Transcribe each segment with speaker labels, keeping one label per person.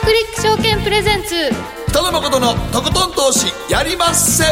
Speaker 1: クリック証券プレゼンツ。
Speaker 2: 北野誠のとことん投資やりまっせ。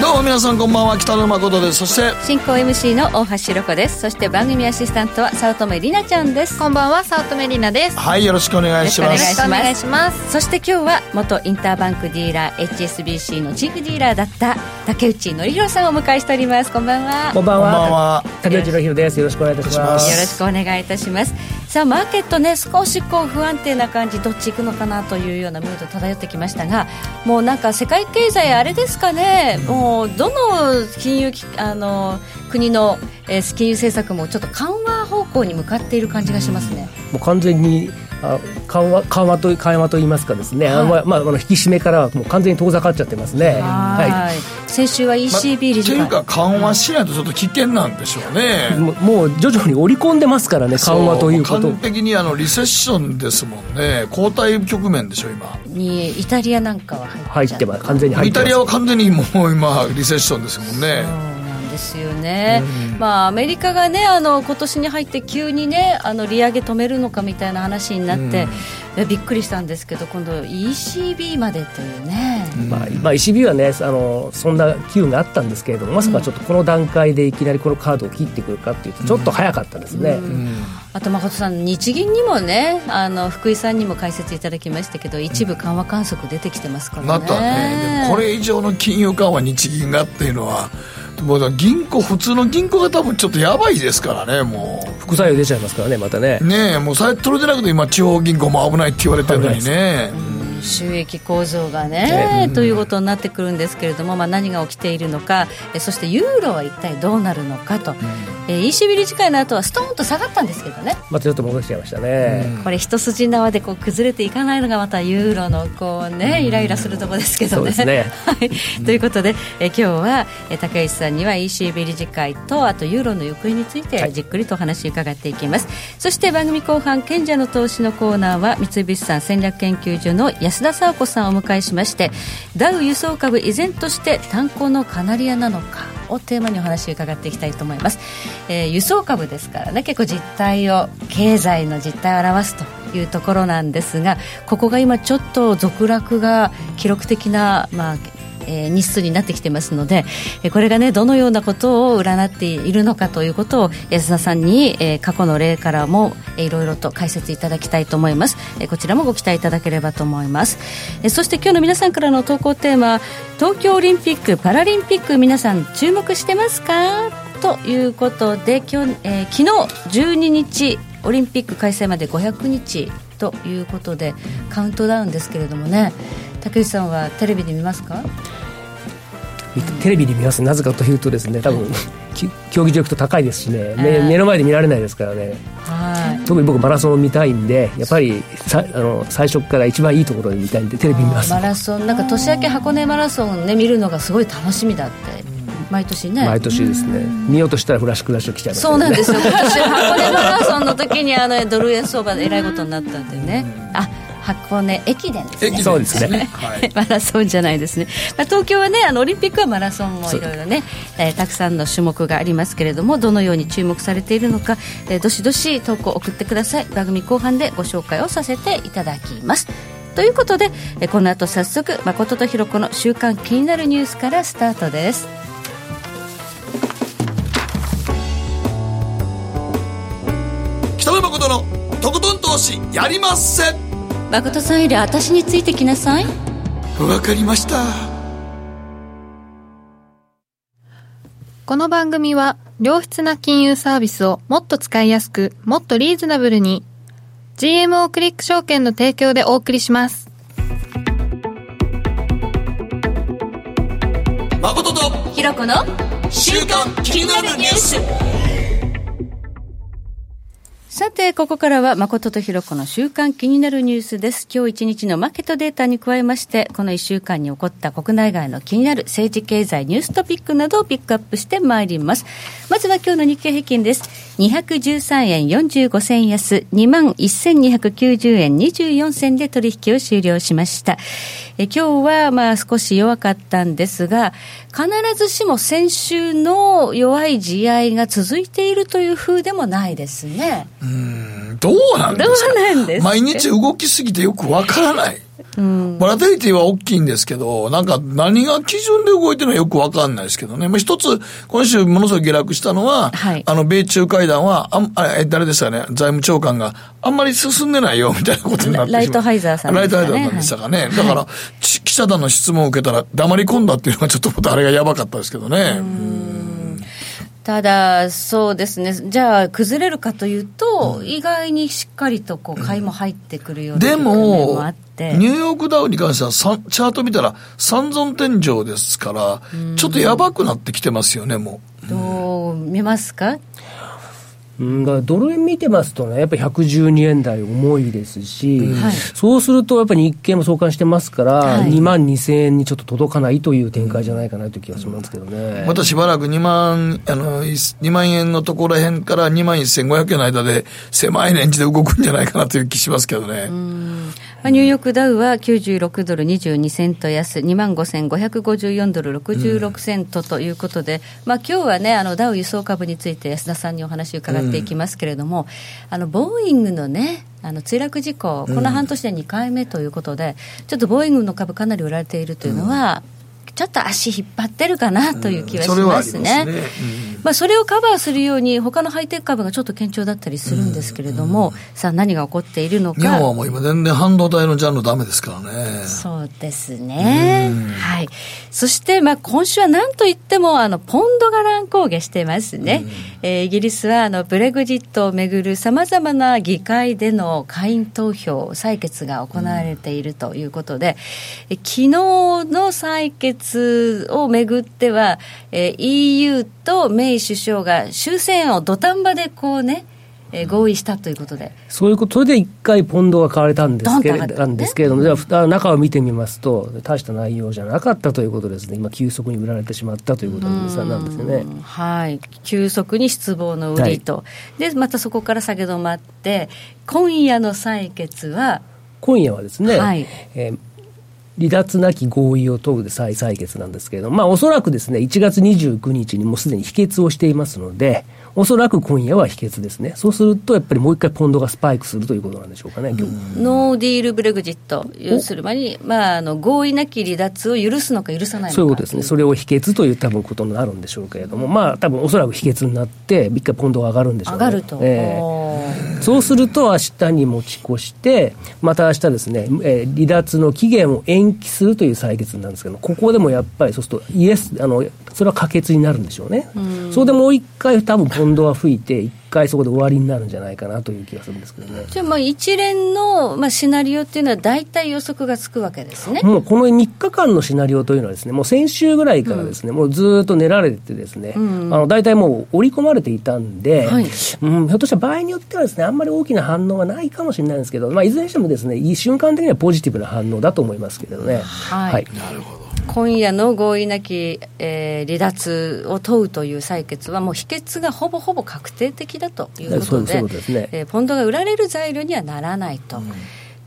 Speaker 2: どうも皆さんこんばんは北野誠です。そして
Speaker 3: 進行 MC の大橋ろ子です。そして番組アシスタントは早乙女里奈ちゃんです。
Speaker 1: こんばんは早乙女里奈です。
Speaker 2: はいよろしくお願いします。
Speaker 3: よろしくお願いします。
Speaker 1: お願いします。
Speaker 3: そして今日は元インターバンクディーラー HSBC のチーフディーラーだった竹内則弘さんをお迎えしておりますこんばんは
Speaker 4: こんばん
Speaker 2: こんばん
Speaker 4: は。
Speaker 2: は
Speaker 4: 竹内宏です。よろしくお願いいたしま。
Speaker 2: す
Speaker 3: よろしくお願いいたしますさあマーケットね少しこう不安定な感じどっち行くのかなというようなムード漂ってきましたがもうなんか世界経済あれですかねもうどの金融機あの国の、えー金融政策もちょっと緩和方向に向かっている感じがしますね、
Speaker 4: もう完全にあ緩和緩和と緩和と言いますかですね。
Speaker 3: はい。
Speaker 4: まああの引き締めからはもう完全に遠ざかっちゃってますね。
Speaker 3: はい。
Speaker 4: は
Speaker 3: 先週は ECB 理事会、
Speaker 2: っていうか緩和しないとちょっと危険なんでしょうね。
Speaker 4: うもう徐々に織り込んでますからね緩和ということ。
Speaker 2: そ完。璧にあのリセッションですもんね。後退局面でしょ今。
Speaker 3: にイタリアなんかは入
Speaker 4: 入ってます完全に入
Speaker 2: イ
Speaker 4: ってます。
Speaker 2: タリアは完全にもう今リセッションですもんね
Speaker 3: ですよね、まあ、アメリカがねあの今年に入って急にねあの利上げ止めるのかみたいな話になって、えびっくりしたんですけど今度 ECB までというね、
Speaker 4: まあ、まあ、ECB はねあのそんな機運があったんですけれどもまさかちょっとこの段階でいきなりこのカードを切ってくるかっていうとちょっと早かったですね。
Speaker 3: あと誠さん日銀にもねあの福井さんにも解説いただきましたけど一部緩和観測出てきてますからね。
Speaker 2: なったねこれ以上の金融緩和日銀がっていうのはもう銀行普通の銀行が多分ちょっとやばいですからねも
Speaker 4: 副作用出ちゃいますからねまたね。
Speaker 2: う。ねえもうそれ取れてなくて今地方銀行も危ないって言われてるのにね。
Speaker 3: 収益構造がね、ということになってくるんですけれども、まあ、何が起きているのかえそしてユーロは一体どうなるのかと、えー ECB 理事会の後はストーンと下がったんですけどね。
Speaker 4: またちょっと戻しちゃいましたね。
Speaker 3: これ一筋縄でこう崩れていかないのがまたユーロのこうねイライラするところですけどね。
Speaker 4: そうですね。
Speaker 3: はい、ということでえ今日はえ竹内さんには ECB 理事会とあとユーロの行方についてじっくりとお話を伺っていきます、そして番組後半賢者の投資のコーナーは三菱さん戦略研究所の安田佐和子さんをお迎えしましてダウ輸送株依然として炭鉱のカナリアなのかをテーマにお話を伺っていきたいと思います、えー輸送株ですからね結構実態を経済の実態を表すというところなんですがここが今ちょっと続落が記録的な、まあえー日数になってきてますので、えーこれがねどのようなことを占っているのかということを安田さんに、えー過去の例からも、えーいろいろと解説いただきたいと思います、えーこちらもご期待いただければと思います、えーそして今日の皆さんからの投稿テーマ東京オリンピック・パラリンピック皆さん注目してますか？ということで今日、えー昨日12日オリンピック開催まで500日ということでカウントダウンですけれどもね竹内さんはテレビで見ますか？
Speaker 4: テレビで見ます。なぜかというとですね多分き競技場行くと高いですしね、目
Speaker 3: ええ
Speaker 4: 目の前で見られないですからね。
Speaker 3: はい。
Speaker 4: 特に僕マラソンを見たいんでやっぱりさあの最初から一番いいところで見たいんでテレビ見ます。
Speaker 3: マラソンなんか年明け箱根マラソンね見るのがすごい楽しみだって毎年ね。
Speaker 4: 毎年ですね。見ようとしたらフラッシュクラッシュ来ちゃいます
Speaker 3: そうなんですよ。今年箱根マラソンの時にあのドル円相場でえらいことになったんでね。あ箱根駅伝ですね。
Speaker 2: 駅伝
Speaker 4: そうですね。
Speaker 2: はい。
Speaker 3: マラソンじゃないですね、まあ、東京はねあのオリンピックはマラソンもいろいろね、えーたくさんの種目がありますけれどもどのように注目されているのか、えーどしどし投稿送ってください。番組後半でご紹介をさせていただきます。ということで、えーこの後早速誠とひろ子の週刊気になるニュースからスタートです
Speaker 2: 誠のとことん投資やりまっせ。
Speaker 3: 誠さんより私についてきなさい。
Speaker 2: わかりました。
Speaker 1: この番組は良質な金融サービスをもっと使いやすくもっとリーズナブルに GMO クリック証券の提供でお送りします。
Speaker 2: 誠と
Speaker 3: ひろ子の
Speaker 2: 週刊気になるニュース
Speaker 3: さて、ここからは誠とひろ子の週間気になるニュースです。今日一日のマーケットデータに加えまして、この一週間に起こった国内外の気になる政治経済ニューストピックなどをピックアップしてまいります。まずは今日の日経平均です。213円45銭安、21,290円24銭で取引を終了しました。え今日はまあ少し弱かったんですが、必ずしも先週の弱い地合いが続いているという風でもないですね。
Speaker 2: どうなんですか？
Speaker 3: どうなんですか？
Speaker 2: 毎日動きすぎてよくわからない。ボラテリティは大きいんですけど、なんか何が基準で動いてるのかよくわかんないですけどね。まあ、一つ、今週ものすごい下落したのは、
Speaker 3: はい。
Speaker 2: あの、米中会談は、あんあれ、誰でしたかね、財務長官があんまり進んでないよ、みたいなことになって
Speaker 3: ライトハイザーさんね？
Speaker 2: イトハイザーさんでしたかね？だから、ち記者団の質問を受けたら黙り込んだっていうのがちょっとまた あれがやばかったですけどね。
Speaker 3: ただ、そうですね、じゃあ、崩れるかというと、意外にしっかりとこう買いも入ってくるような
Speaker 2: も
Speaker 3: もあって、
Speaker 2: ニューヨークダウに関してはさチャート見たら三尊天井ですから、ちょっとやばくなってきてますよね、もう。
Speaker 3: どう見ますか、
Speaker 4: うん、だからドル円見てますとね、やっぱり112円台重いですし、
Speaker 3: はい。
Speaker 4: そうすると、やっぱり日経も相関してますから、
Speaker 3: はい。
Speaker 4: 2万2000円にちょっと届かないという展開じゃないかなという気がしますけどね。
Speaker 2: またしばらく2万、あの、2万円のところらへんから2万1500円の間で狭いレンジで動くんじゃないかなという気しますけどね。
Speaker 3: まあニューヨークダウは96ドル22セント安、2万5554ドル66セントということで、まあ今日はね、あのダウ輸送株について安田さんにお話を伺っていきますけれども、あのボーイングのね、あの墜落事故、この半年で2回目ということで、ちょっとボーイングの株、かなり売られているというのは、ちょっと足引っ張ってるかなという気はしますね。
Speaker 2: ますね。
Speaker 3: まあ、それをカバーするように、他のハイテク株がちょっと堅調だったりするんですけれども、さあ、何が起こっているのか。
Speaker 2: 日本はもう今全然半導体のジャンルダメですからね。
Speaker 3: そうですね。はい。そして、まあ、今週は何といっても、あの、ポンドが乱高下してますね。えーイギリスは、あの、ブレグジットをめぐる様々な議会での会員投票、採決が行われているということで、え昨日の採決をめぐっては、えー EU とメイ首相が終戦を土壇場でこうね、えー合意したということで、
Speaker 4: そういうこと、それで一回ポンドが買われたんですけれなんですけれども、じゃあ中を見てみますと、大した内容じゃなかったということですね、今、急速に売られてしまったということなんですね。
Speaker 3: うん。はい、急速に失望の売りと、でまたそこから下げ止まって、今夜の採決は、
Speaker 4: 今夜はですね、
Speaker 3: はい。
Speaker 4: えー離脱なき合意を問うで再採決なんですけれども、まあ、おそらくですね、1月29日にもうすでに否決をしていますので、おそらく今夜は否決ですね。そうすると、やっぱりもう一回ポンドがスパイクするということなんでしょうかね。
Speaker 3: ノーディールブレグジット、要するに、まあ、あの合意なき離脱を許すのか許さないのか
Speaker 4: そういうことですね、それを否決という多分ことになるんでしょうけれども、まあ多分おそらく否決になって、一回ポンドが上がるんでしょうね。
Speaker 3: 上がると。
Speaker 4: え
Speaker 3: ー
Speaker 4: そうすると、明日に持ち越して、また明日ですね、えー離脱の期限を延延期するという採決なんですけど、ここでもやっぱり、そうすると、イエス、あのそれは可決になるんでしょうね。それでもう一回、多分ポンドは吹いて、一回そこで終わりになるんじゃないかなという気がするんですけどね。
Speaker 3: じゃあ、まあ、一連の、まあ、シナリオっていうのは、大体予測がつくわけですね。
Speaker 4: もうこの3日間のシナリオというのはですね、もう先週ぐらいからですね、もうずっと練られてですね、あの大体もう織り込まれていたんで、
Speaker 3: はい
Speaker 4: うん、ひょっとしたら場合によってはですね、あんまり大きな反応がないかもしれないんですけど、まあ、いずれにしてもですね、いい瞬間的にはポジティブな反応だと思いますけれどね。
Speaker 3: はい今夜の合意なき、えー離脱を問うという採決は、もう否決がほぼほぼ確定的だということで、えーポンドが売られる材料にはならないと、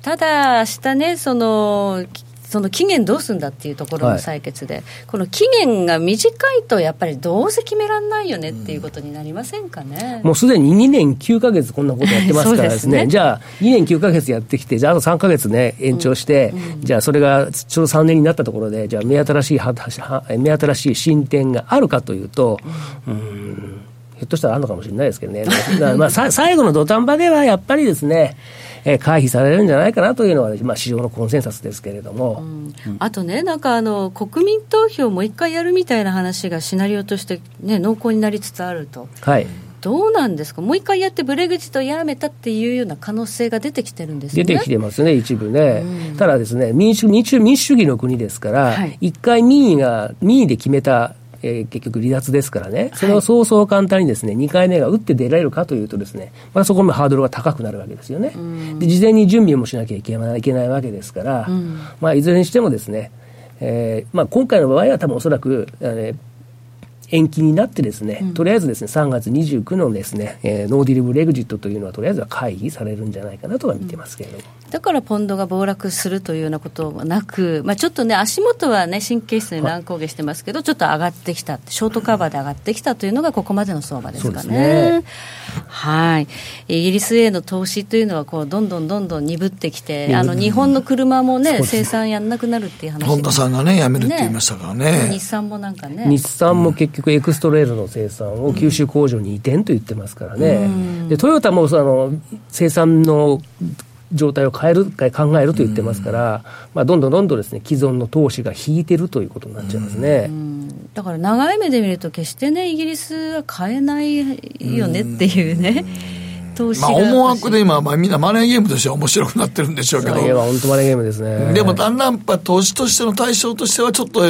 Speaker 3: ただ、明日ね、そのきその期限どうすんだっていうところの
Speaker 4: はい。
Speaker 3: 採決で、この期限が短いと、やっぱりどうせ決められないよねっていうことになりませんかね？
Speaker 4: もうすでに2年9か月こんなことやってますからですね、
Speaker 3: すね。
Speaker 4: じゃあ2年9か月やってきて、じゃああと3か月ね、延長して、じゃあそれがちょうど3年になったところで、じゃあ目新しいはは目新しい進展があるかというと、うーん、ひょっとしたらあるのかもしれないですけどね、まあさ 最後の土壇場ではやっぱりですね、えー回避されるんじゃないかなというのは、まあ、市場のコンセンサスですけれども。
Speaker 3: あとね、なんかあの国民投票もう一回やるみたいな話がシナリオとして、ね、濃厚になりつつあると。
Speaker 4: はい
Speaker 3: どうなんですか、もう一回やってブレグジットをやめたっていうような可能性が出てきてるんですね。
Speaker 4: 出てきてますね、一部ね。ただですね、民主民主民主主義の国ですから
Speaker 3: はい、
Speaker 4: 一、回民意が、民意で決めた、えー結局離脱ですからね、それをそうそう簡単にですね、2回目が打って出られるかというとですね、またそこもハードルが高くなるわけですよね。で、事前に準備もしなきゃいけないいけないわけですから、まあ、いずれにしてもですね、えーまあ、今回の場合は多分おそらく、えー延期になってですね、とりあえずですね、3月29のですね、えーノーディルブレグジットというのはとりあえずは会議されるんじゃないかなとは見てますけれども。
Speaker 3: だからポンドが暴落するというようなことはなく、まあ、ちょっとね、足元はね、神経質に乱高下してますけど、ちょっと上がってきた、ショートカバーで上がってきたというのが、ここまでの相場ですかね。ね。はい、イギリスへの投資というのはこう、どんどんどんどん鈍ってきて、あの日本の車もね、生産やんなくなるっていう話。
Speaker 2: 本田さんがね、やめるって言いましたからね、
Speaker 3: 日産もなんかね、
Speaker 4: 日産も結局、エクストレールの生産を九州工場に移転と言ってますからね、でトヨタもその生産の状態を変えるか考えると言ってますから、まあ、どんどんどんどんですね既存の投資が引いてるということになっちゃいますね、
Speaker 3: だから長い目で見ると決してねイギリスは買えないよねっていうね、
Speaker 2: 投資まあ、思惑で今、まあ、みんなマネーゲームとしては面白くなってるんでしょうけど。マネーゲーム
Speaker 4: は本当マネーゲームですね。
Speaker 2: でも、だんだんやっぱ投資としての対象としては、ちょっと、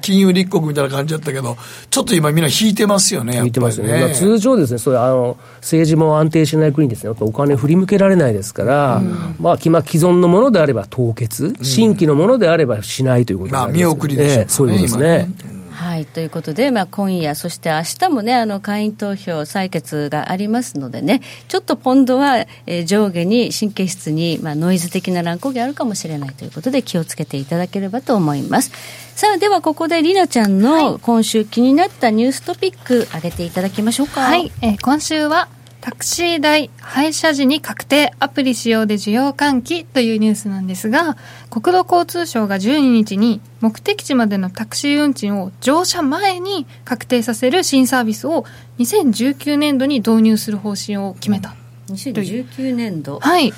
Speaker 2: 金融立国みたいな感じだったけど、ちょっと今みんな引いてますよね、
Speaker 4: 引いてますよね。まあ、通常ですね、そういう、あの、政治も安定しない国ですね、やっぱお金振り向けられないですから、うん、まあ、既存のものであれば凍結、新規のものであればしないということ
Speaker 2: になります、ね、まあ、見送りでしょう、ね、
Speaker 4: そういうことですね。
Speaker 3: はいということで、まあ、今夜、そして明日もね、あの会員投票採決がありますのでね、ちょっとポンドは、えー、上下に神経質に、まあ、ノイズ的な乱高下あるかもしれないということで、気をつけていただければと思います。さあ、ではここでりなちゃんの今週気になったニューストピック、上げていただきましょうか。
Speaker 1: はい、えー、今週はタクシー代廃車時に確定アプリ使用で需要喚起というニュースなんですが国土交通省が12日に目的地までのタクシー運賃を乗車前に確定させる新サービスを2019年度に導入する方針を決めた。
Speaker 3: 2019年度？
Speaker 1: はい。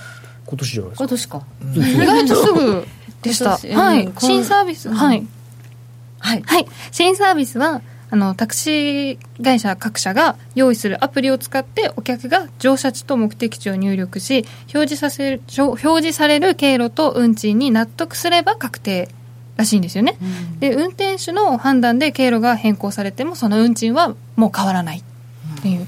Speaker 4: 今年じゃないです
Speaker 3: か。今年か、
Speaker 1: 意外とすぐでした、はい、新サービス、はい、はい、はい、新サービスはあのタクシー会社各社が用意するアプリを使ってお客が乗車地と目的地を入力し表示させる表示される経路と運賃に納得すれば確定らしいんですよね、うん、で運転手の判断で経路が変更されてもその運賃はもう変わらないっていう。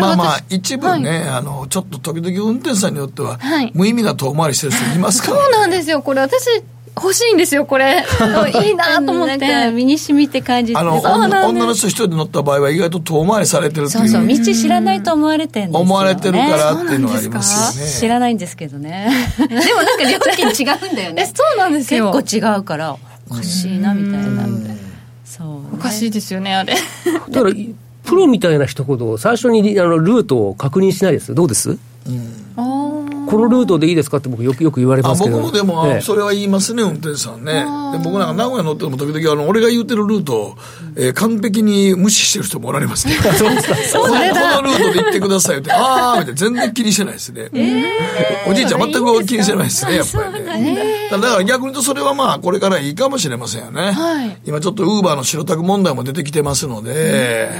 Speaker 2: まあまあ、一部ね、はい、あの、ちょっと時々運転手さんによっては、はい、無意味な遠回りしてる人いますから、
Speaker 1: ね、そうなんですよ。これ私、欲しいんですよこれ。いいなと思って。
Speaker 3: 身に染みて感じ
Speaker 2: あの女の人一人で乗った場合は意外と遠回りされてるっていう。
Speaker 3: そうそう道知らないと思われてるんですよ、
Speaker 2: ね、思われてるからっていうのがありますよね。
Speaker 3: 知らないんですけどね。でもなんか料金違うんだよね。
Speaker 1: そうなんですよ。
Speaker 3: 結構違うから。おかしいなみたいな
Speaker 1: そう、ね、おかしいですよねあれ。
Speaker 4: だからプロみたいな一言最初にあのルートを確認しないです。どうです、うん、ああこのルートでいいですかって僕よくよく言われますけど。
Speaker 2: 僕もでも、それは言いますね運転手さんね。で僕なんか名古屋乗ってるも時々あの俺が言ってるルートを、えー、完璧に無視してる人もおられますね。そうですか。このルートで行ってくださいって ああみたいな。全然気にしてないですね、えー、おじいちゃん全く気にしてないですねやっぱりね、だから逆に言うとそれはまあこれからいいかもしれませんよね、はい、今ちょっとウーバーの白タク問題も出てきてますので、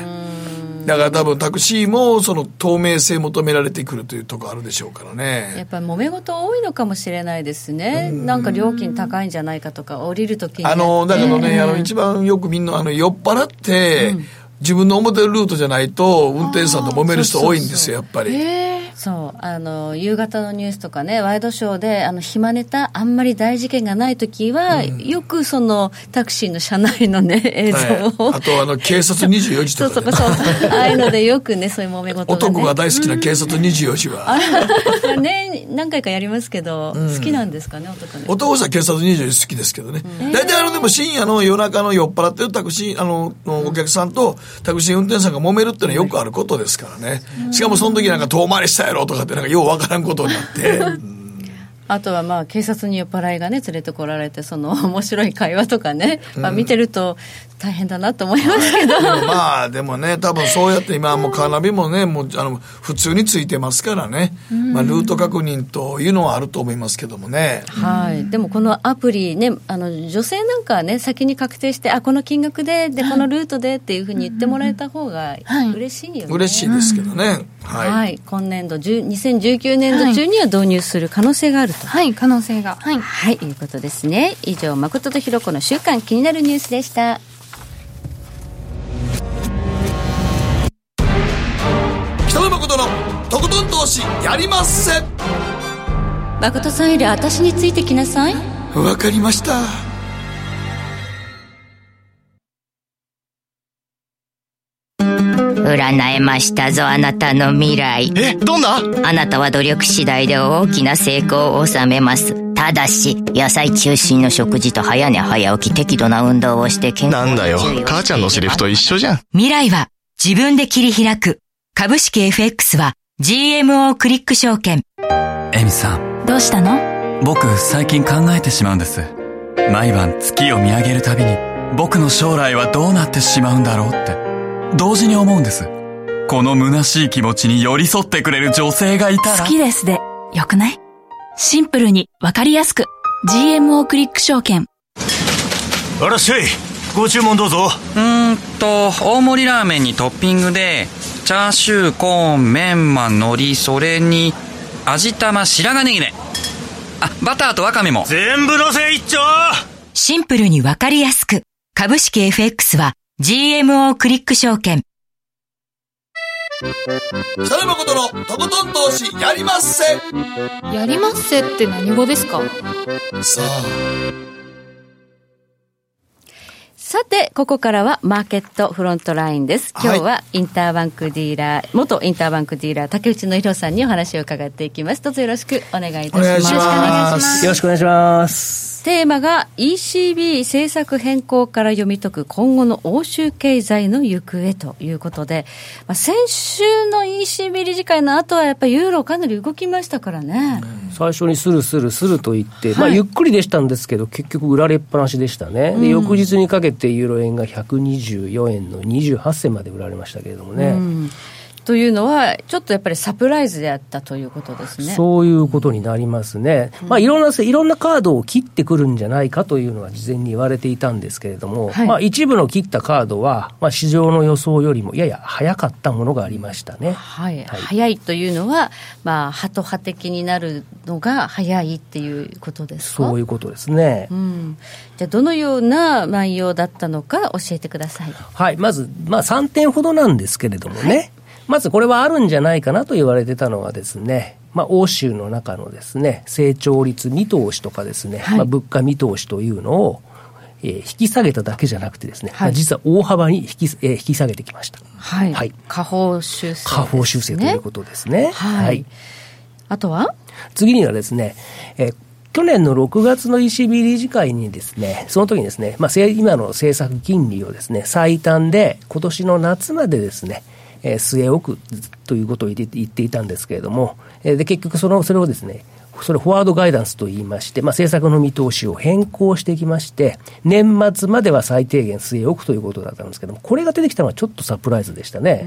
Speaker 2: だから多分タクシーもその透明性求められてくるというところあるでしょうからね。
Speaker 3: やっぱり揉め事多いのかもしれないですね、ん。なんか料金高いんじゃないかとか降りるときに
Speaker 2: あのだけどね、あの一番よくみんなあの酔っ払って、うん自分の思ってるルートじゃないと運転手さんと揉める人多いんですよやっぱり。
Speaker 3: そう。あの夕方のニュースとかねワイドショーであの暇ネタあんまり大事件がない時は、うん、よくそのタクシーの車内のね映像を、
Speaker 2: はい、あとあの警察24時とか、
Speaker 3: ね、そうそうそう。ああいうのでよくねそういう揉め事が、ね、
Speaker 2: 男が大好きな警察24時は、
Speaker 3: うん、ね何回かやりますけど、うん、好きなんですかね男ね男
Speaker 2: は警察24時好きですけどね、大体あのでも深夜の夜中の酔っ払ってるタクシーあのお客さんとタクシー運転手さんが揉めるっていうのはよくあることですからね、しかもその時なんか遠回りしたやろとかってなんかようわからんことになって。
Speaker 3: あとはまあ警察に酔っ払いがね連れてこられてその面白い会話とかね、まあ、見てると大変だなと思いますけど、
Speaker 2: まあ でもね多分そうやって今もうカーナビもねもうあの普通についてますからね、まあ、ルート確認というのはあると思いますけどもね、
Speaker 3: はい。でもこのアプリねあの女性なんかはね先に確定してあこの金額ででこのルートでっていうふうに言ってもらえた方が嬉しいよね、
Speaker 2: 嬉しいですけどね、
Speaker 3: はい、はい、今年度2019年度中には導入する可能性があると。
Speaker 1: はい。可能性が。
Speaker 3: はい、はい、いうことですね。以上誠とひろ子の週間気になるニュースでした
Speaker 2: 北野誠のとことん投資やりまっせ
Speaker 3: 誠さんより私についてきなさい
Speaker 2: わかりました
Speaker 5: 占えましたぞ、あなたの未来。
Speaker 6: え、どんな？
Speaker 5: あなたは努力次第で大きな成功を収めます。ただし、野菜中心の食事と早寝早起き、適度な運動をして健
Speaker 6: 康なんだよ、母ちゃんのセリフと一緒じゃん。
Speaker 5: 未来は自分で切り開く。株式 FX は GMO クリック証券。
Speaker 7: エミさん。
Speaker 5: どうしたの？
Speaker 7: 僕、最近考えてしまうんです。毎晩月を見上げるたびに、僕の将来はどうなってしまうんだろうって、同時に思うんです。この虚しい気持ちに寄り添ってくれる女性がいたら。
Speaker 5: 好きですで、よくない？シンプルにわかりやすく。GMO クリック証券。
Speaker 6: あらっしゃい。ご注文どうぞ。
Speaker 7: うーんと、大盛りラーメンにトッピングで、チャーシュー、コーン、メンマ、海苔、それに、味玉、白髪ネギね。あ、バターとワカメも。
Speaker 6: 全部のせ一丁
Speaker 5: シンプルにわかりやすく。株式 FX は GMO クリック証券。
Speaker 2: 北野誠のとことん投資やりまっせ
Speaker 1: やりまっせって何語ですか？
Speaker 2: さあ
Speaker 3: さて、ここからはマーケットフロントラインです。今日はインターバンクディーラー、元インターバンクディーラー、竹内の弘さんにお話を伺っていきます。どうぞよろしくお願いいたし
Speaker 2: ま
Speaker 4: す。よろしくお願いします。
Speaker 3: テーマが ECB 政策変更から読み解く今後の欧州経済の行方ということで、まあ、先週の ECB 理事会の後はやっぱりユーロかなり動きましたからね。
Speaker 4: 最初にスルスルスルと言って、まあ、ゆっくりでしたんですけど、結局売られっぱなしでしたね。で、翌日にかけてユーロ円が124円の28銭まで売られましたけれどもね。うん
Speaker 3: というのは、ちょっとやっぱりサプライズであったということですね。
Speaker 4: そういうことになりますね、うん、まあ、いろんないろんなカードを切ってくるんじゃないかというのは事前に言われていたんですけれども、はい、まあ、一部の切ったカードは、まあ、市場の予想よりもやや早かったものがありましたね、
Speaker 3: はい、はい、早いというのは、まあ、ハト派的になるのが早いっていうことです
Speaker 4: か？そういうことですね、
Speaker 3: うん、じゃあ、どのような内容だったのか教えてください。
Speaker 4: はい、まず、まあ、3点ほどなんですけれどもね。はいまずこれはあるんじゃないかなと言われてたのはですね、まあ、欧州の中のですね、成長率見通しとかですね、はい、まあ、物価見通しというのを、えー、引き下げただけじゃなくてですね、はい、まあ、実は大幅に引き,、えー、引き下げてきました。
Speaker 3: はい。はい、下方修正、
Speaker 4: ね、下方修正ということですね。
Speaker 3: はい。はい、あとは？
Speaker 4: 次にはですね、えー去年の6月の ECB 理事会にですね、その時にですね、まあ、今の政策金利をですね、最短で今年の夏までですね、えー、据え置くということを言っていたんですけれども、えー、で結局その、それをですね、それフォワードガイダンスと言いまして、まあ、政策の見通しを変更してきまして、年末までは最低限据え置くということだったんですけども、これが出てきたのはちょっとサプライズでしたね。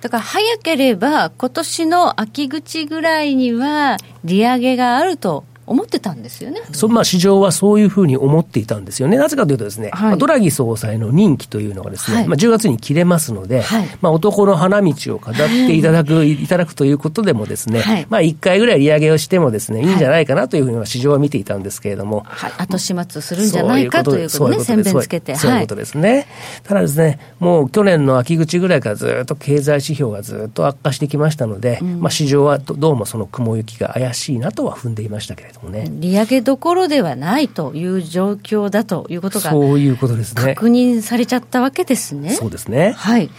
Speaker 3: だから早ければ、今年の秋口ぐらいには利上げがあると思ってたんですよね。
Speaker 4: そまあ、市場はそういうふうに思っていたんですよね。なぜかというとですね、はい、ドラギ総裁の任期というのがですね、はい、まあ、10月に切れますので、はい、まあ、男の花道を飾っていただく、いただくということでもですね、まあ、1回ぐらい利上げをしてもですね、い。いんじゃないかなというふうに市場は見ていたんですけれども、
Speaker 3: 後始末するんじゃないかということね、宣伝つけて。
Speaker 4: そういうことです。ね。ただですね、もう去年の秋口ぐらいからずっと経済指標がずっと悪化してきましたので、うん、まあ、市場はどうもその雲行きが怪しいなとは踏んでいましたけれどもね。
Speaker 3: 利上げどころではないという状況だということが
Speaker 4: そういうことですね
Speaker 3: 確認されちゃったわけですね。
Speaker 4: そうですね
Speaker 3: はい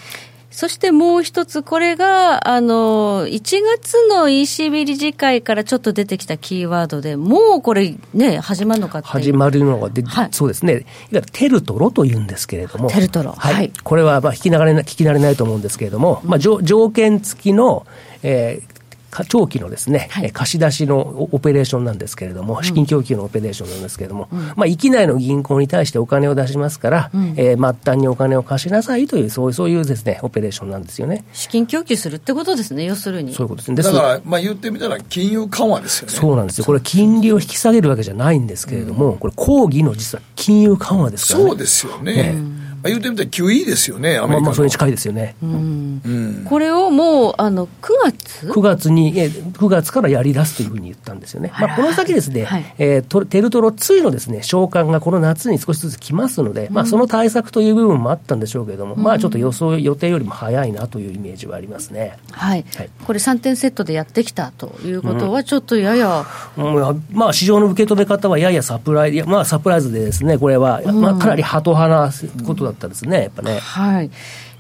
Speaker 3: そしてもう一つ、これが、あの、1月の ECB 理事会からちょっと出てきたキーワードで、もうこれね、始まるのか
Speaker 4: 始まるのがで、はい、そうですね。いわゆるテルトロというんですけれども。
Speaker 3: テルトロ。
Speaker 4: はい。はい、これは、まあ、聞き慣れない、聞き慣れないと思うんですけれども、まあ、条件付きの、えー、長期のですね、はい、貸し出しのオペレーションなんですけれども、資金供給のオペレーションなんですけれども、うん、まあ、域内の銀行に対してお金を出しますから、うん、えー、末端にお金を貸しなさいという、そういうそういうですね、オペレーションなんですよね。
Speaker 3: 資金供給するってことですね、要するに。
Speaker 4: そういうことです
Speaker 2: ね。だから、まあ、言ってみたら、金融緩和ですよね。
Speaker 4: そうなんですよ。これ、金利を引き下げるわけじゃないんですけれども、うん、これ、抗議の実は金融緩和ですからね。
Speaker 2: そうですよね。ね言うてみたら QE ですよね、アメリカ
Speaker 4: まあ、それに近いですよね、う
Speaker 3: ん。うん、これをもうあの9月
Speaker 4: ?9 月に、え9月からやり出すというふうに言ったんですよね、まあ、この先ですね、はい、えー、テルトロ2のですね召喚がこの夏に少しずつ来ますので、うん、まあ、その対策という部分もあったんでしょうけれども、まあ、ちょっと予想、予定よりも早いなというイメージはありますね、
Speaker 3: はい、はい、これ、3点セットでやってきたということは、ちょっとやや、
Speaker 4: うんまあ、市場の受け止め方はややサプライズ、まあ、サプライズでですね、これは、まあ、かなりハト派なことだったですね、やっぱね。
Speaker 3: はい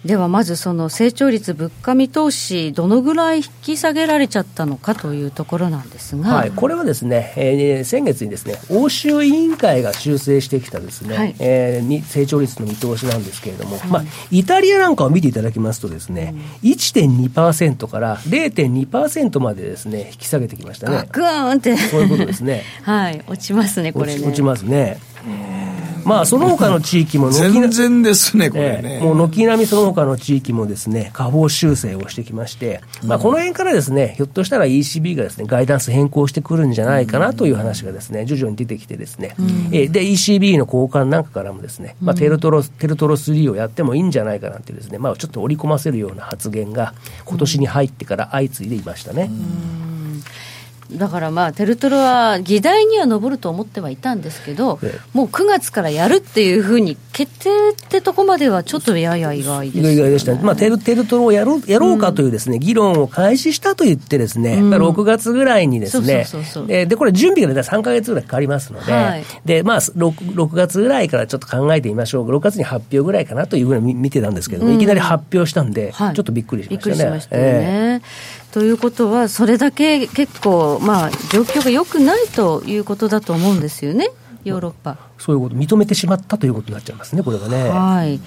Speaker 3: ではまずその成長率、物価見通し、どのぐらい引き下げられちゃったのかというところなんですが、
Speaker 4: はい、これはですね、えー、先月にですね欧州委員会が修正してきたですね、はい、えー、成長率の見通しなんですけれども、はい、まあ、イタリアなんかを見ていただきますとですね、うん、1.2%から0.2%までですね引き下げてきましたね。
Speaker 3: グーンって
Speaker 4: そういうことですね。
Speaker 3: はい、落ちますねこれね。
Speaker 4: 落ちますね。まあ、その他の地域も
Speaker 2: 全然ですね、これね。
Speaker 4: えー、もう軒並みその他の地域もですね、下方修正をしてきまして、まあ、この辺からですね、ひょっとしたら ECB がですね、ガイダンス変更してくるんじゃないかなという話がですね、徐々に出てきてですね、えー、で、ECB の交換なんかからもですね、まあ、テルトロ、テルトロ3をやってもいいんじゃないかなってですね、まあ、ちょっと織り込ませるような発言が、今年に入ってから相次いでいましたね。
Speaker 3: だからまあ、テルトロは議題には上ると思ってはいたんですけど、もう9月からやるっていうふうに決定ってとこまでは、ちょっとやや意外です、ね、意外でした、
Speaker 4: まあ、テルテルトロをやろうやろうかというですね、うん、議論を開始したと言ってですね、うん、6月ぐらいにですね、でこれ、準備が3か月ぐらいかかりますので、はい、でまあ6、6月ぐらいからちょっと考えてみましょう、6月に発表ぐらいかなというふうに見てたんですけども、うん、いきなり発表したんで、ちょっとびっくりしましたね。びっくりしましたね。え
Speaker 3: ーということは、それだけ結構、まあ、状況が良くないということだと思うんですよね、ヨーロッパ。
Speaker 4: そういうこと、認めてしまったということになっちゃいますね、これはね。
Speaker 3: はい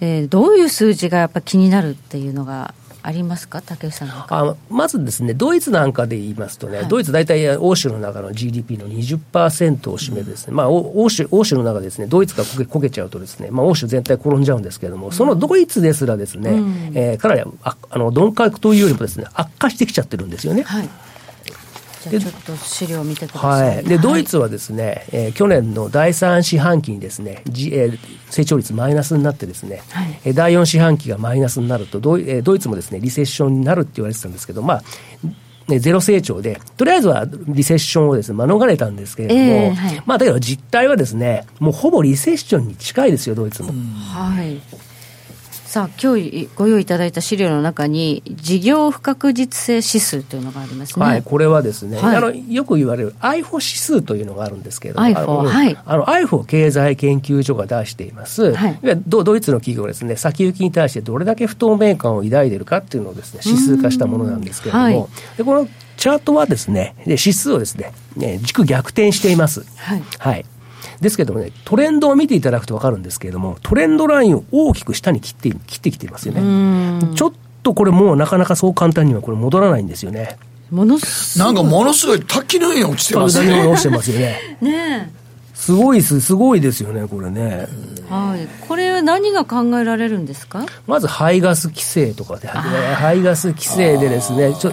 Speaker 3: えー、どういう数字がやっぱ気になるっていうのがありますか、竹内さん
Speaker 4: あまずですね、ドイツなんかで言いますとね、はい、ドイツ大体欧州の中の GDP の20%を占めるですね、うん、まあ欧州、欧州の中でですね、ドイツがこけこけちゃうとですね、まあ欧州全体転んじゃうんですけれども、そのドイツですらですね、うん、えー、かなりああの鈍化というよりもですね、悪化してきちゃってるんですよね。はい
Speaker 3: じゃちょっと資料を見てください。はい、
Speaker 4: で、ドイツはですね、えー、去年の第3四半期にですね、G えー、成長率マイナスになってですね、はい、第4四半期がマイナスになるとドイ、えー、ドイツもですね、リセッションになるって言われてたんですけど、まあ、ね、ゼロ成長で、とりあえずはリセッションをですね、免れたんですけれども、えーはい、まあ、だけど実態はですね、もうほぼリセッションに近いですよ、ドイツも。
Speaker 3: はい。さあ今日ご用意いただいた資料の中に事業不確実性指数というのがありますね。
Speaker 4: はい、これはですね、はい、あのよく言われる IFO 指数というのがあるんですけれども、
Speaker 3: IFO はい、
Speaker 4: あの IFO 経済研究所が出しています、はい、ドドイツの企業ですね先行きに対してどれだけ不透明感を抱いているかっていうのをですね指数化したものなんですけれども、はい、でこのチャートはですねで指数をですねね軸逆転しています。はい、はいですけどもね、トレンドを見ていただくと分かるんですけれども、トレンドラインを大きく下に切って切ってきていますよね。ちょっとこれもうなかなかそう簡単にはこれ戻らないんですよね。
Speaker 2: ものすなんかものすごい滝のように落ちてますね。
Speaker 4: 落ちてますよね。ねすごいす、すごいですよね、これね。
Speaker 3: はい。これは何が考えられるんですか？
Speaker 4: まず排ガス規制とかで、排ガス規制でですね、ちょ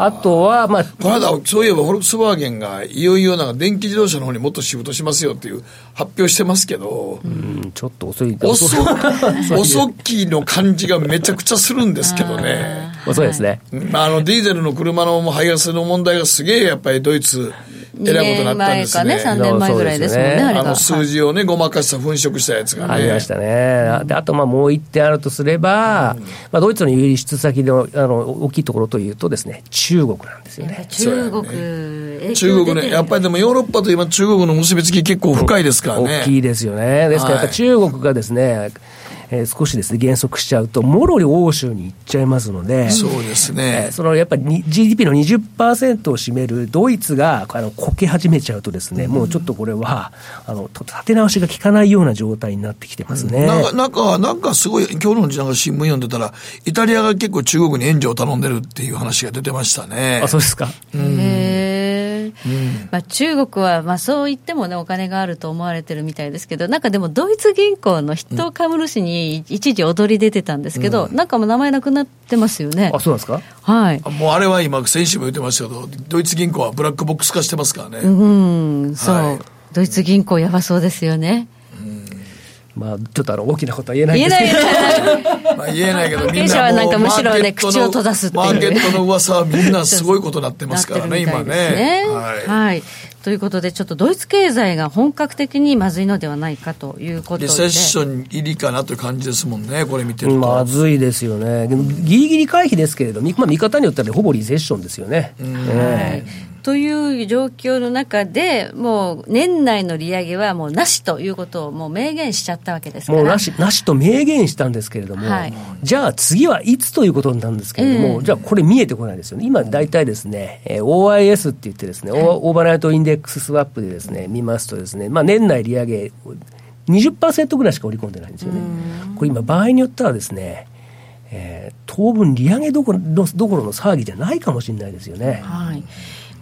Speaker 4: あとは、まあ、
Speaker 2: この間、そういえば、フォルクスワーゲンが、いよいよなんか電気自動車の方にもっとシフトしますよっていう発表してますけど、
Speaker 4: うん、ちょっと遅い
Speaker 2: 遅遅きの感じがめちゃくちゃするんですけどね。
Speaker 4: 遅いですね。
Speaker 2: あの、ディーゼルの車の排ガスの問題がすげえやっぱりドイツ、えらいことになったんですね。
Speaker 3: ね、3年前ぐらいですもんね、あ
Speaker 2: の数字をね、ごまかした、粉飾したやつがね。
Speaker 4: ありましたね。であと、まあ、もう一点あるとすれば、うん、まあ、ドイツの輸出先のあの大きいところというとですね、中国なんですよね。
Speaker 3: 中国、
Speaker 2: ね、中国ね、やっぱりでもヨーロッパと今、中国の結びつき結構深いですからね。
Speaker 4: 大きいですよね。ですから、中国がですね、えー、少しですね、減速しちゃうと、もろに欧州に行っちゃいますので、
Speaker 2: そうですね。
Speaker 4: えー、そのやっぱり GDP の20%を占めるドイツがあのこけ始めちゃうとですね、うん、もうちょっとこれは、あの、立て直しが効かないような状態になってきてますね。
Speaker 2: なんか、なんか、なんかすごい、今日のなんか新聞読んでたら、イタリアが結構中国に援助を頼んでるっていう話が出てましたね。
Speaker 4: あ、そうですか。
Speaker 3: うん。へまあ、中国はまあそう言ってもね、お金があると思われてるみたいですけど、なんかでも、ドイツ銀行の筆頭株主に一時踊り出てたんですけど、うん、なんかもう名前なくなってますよね。
Speaker 4: あそうなんですか？
Speaker 3: はい。
Speaker 2: もうあれは今、先週も言ってましたけど、ドイツ銀行はブラックボックス化してますからね。う
Speaker 3: ん、そう、はい、ドイツ銀行、やばそうですよね。
Speaker 4: まあ、ちょっとあの大きなことは言えないんですけ
Speaker 2: ど。まあ言えないけど、みんな
Speaker 3: なんかむしろね、口を閉ざすっていう、
Speaker 2: マーケットの噂はみんなすごいことになってますからね、今ね。
Speaker 3: はい。はい。ということで、ちょっとドイツ経済が本格的にまずいのではないかということで。
Speaker 2: リセッション入りかなという感じですもんね、これ見てると。
Speaker 4: まずいですよね。でもギリギリ回避ですけれど、まあ、見方によってはほぼリセッションですよね。
Speaker 3: はい。という状況の中で、もう年内の利上げはもうなしということをもう明言しちゃったわけです
Speaker 4: もうなしなしと明言したんですけれども、はい、じゃあ次はいつということなんですけれども、えー、じゃあこれ見えてこないですよね、今、大体ですね、えー、OIS って言ってですね、はい、オーバーナイトインデックススワップでですね見ますとですね、まあ、年内利上げ20%ぐらいしか織り込んでないんですよね。これ今場合によってはですねえー、当分利上げどころどころの騒ぎじゃないかもしれないですよね。
Speaker 3: はい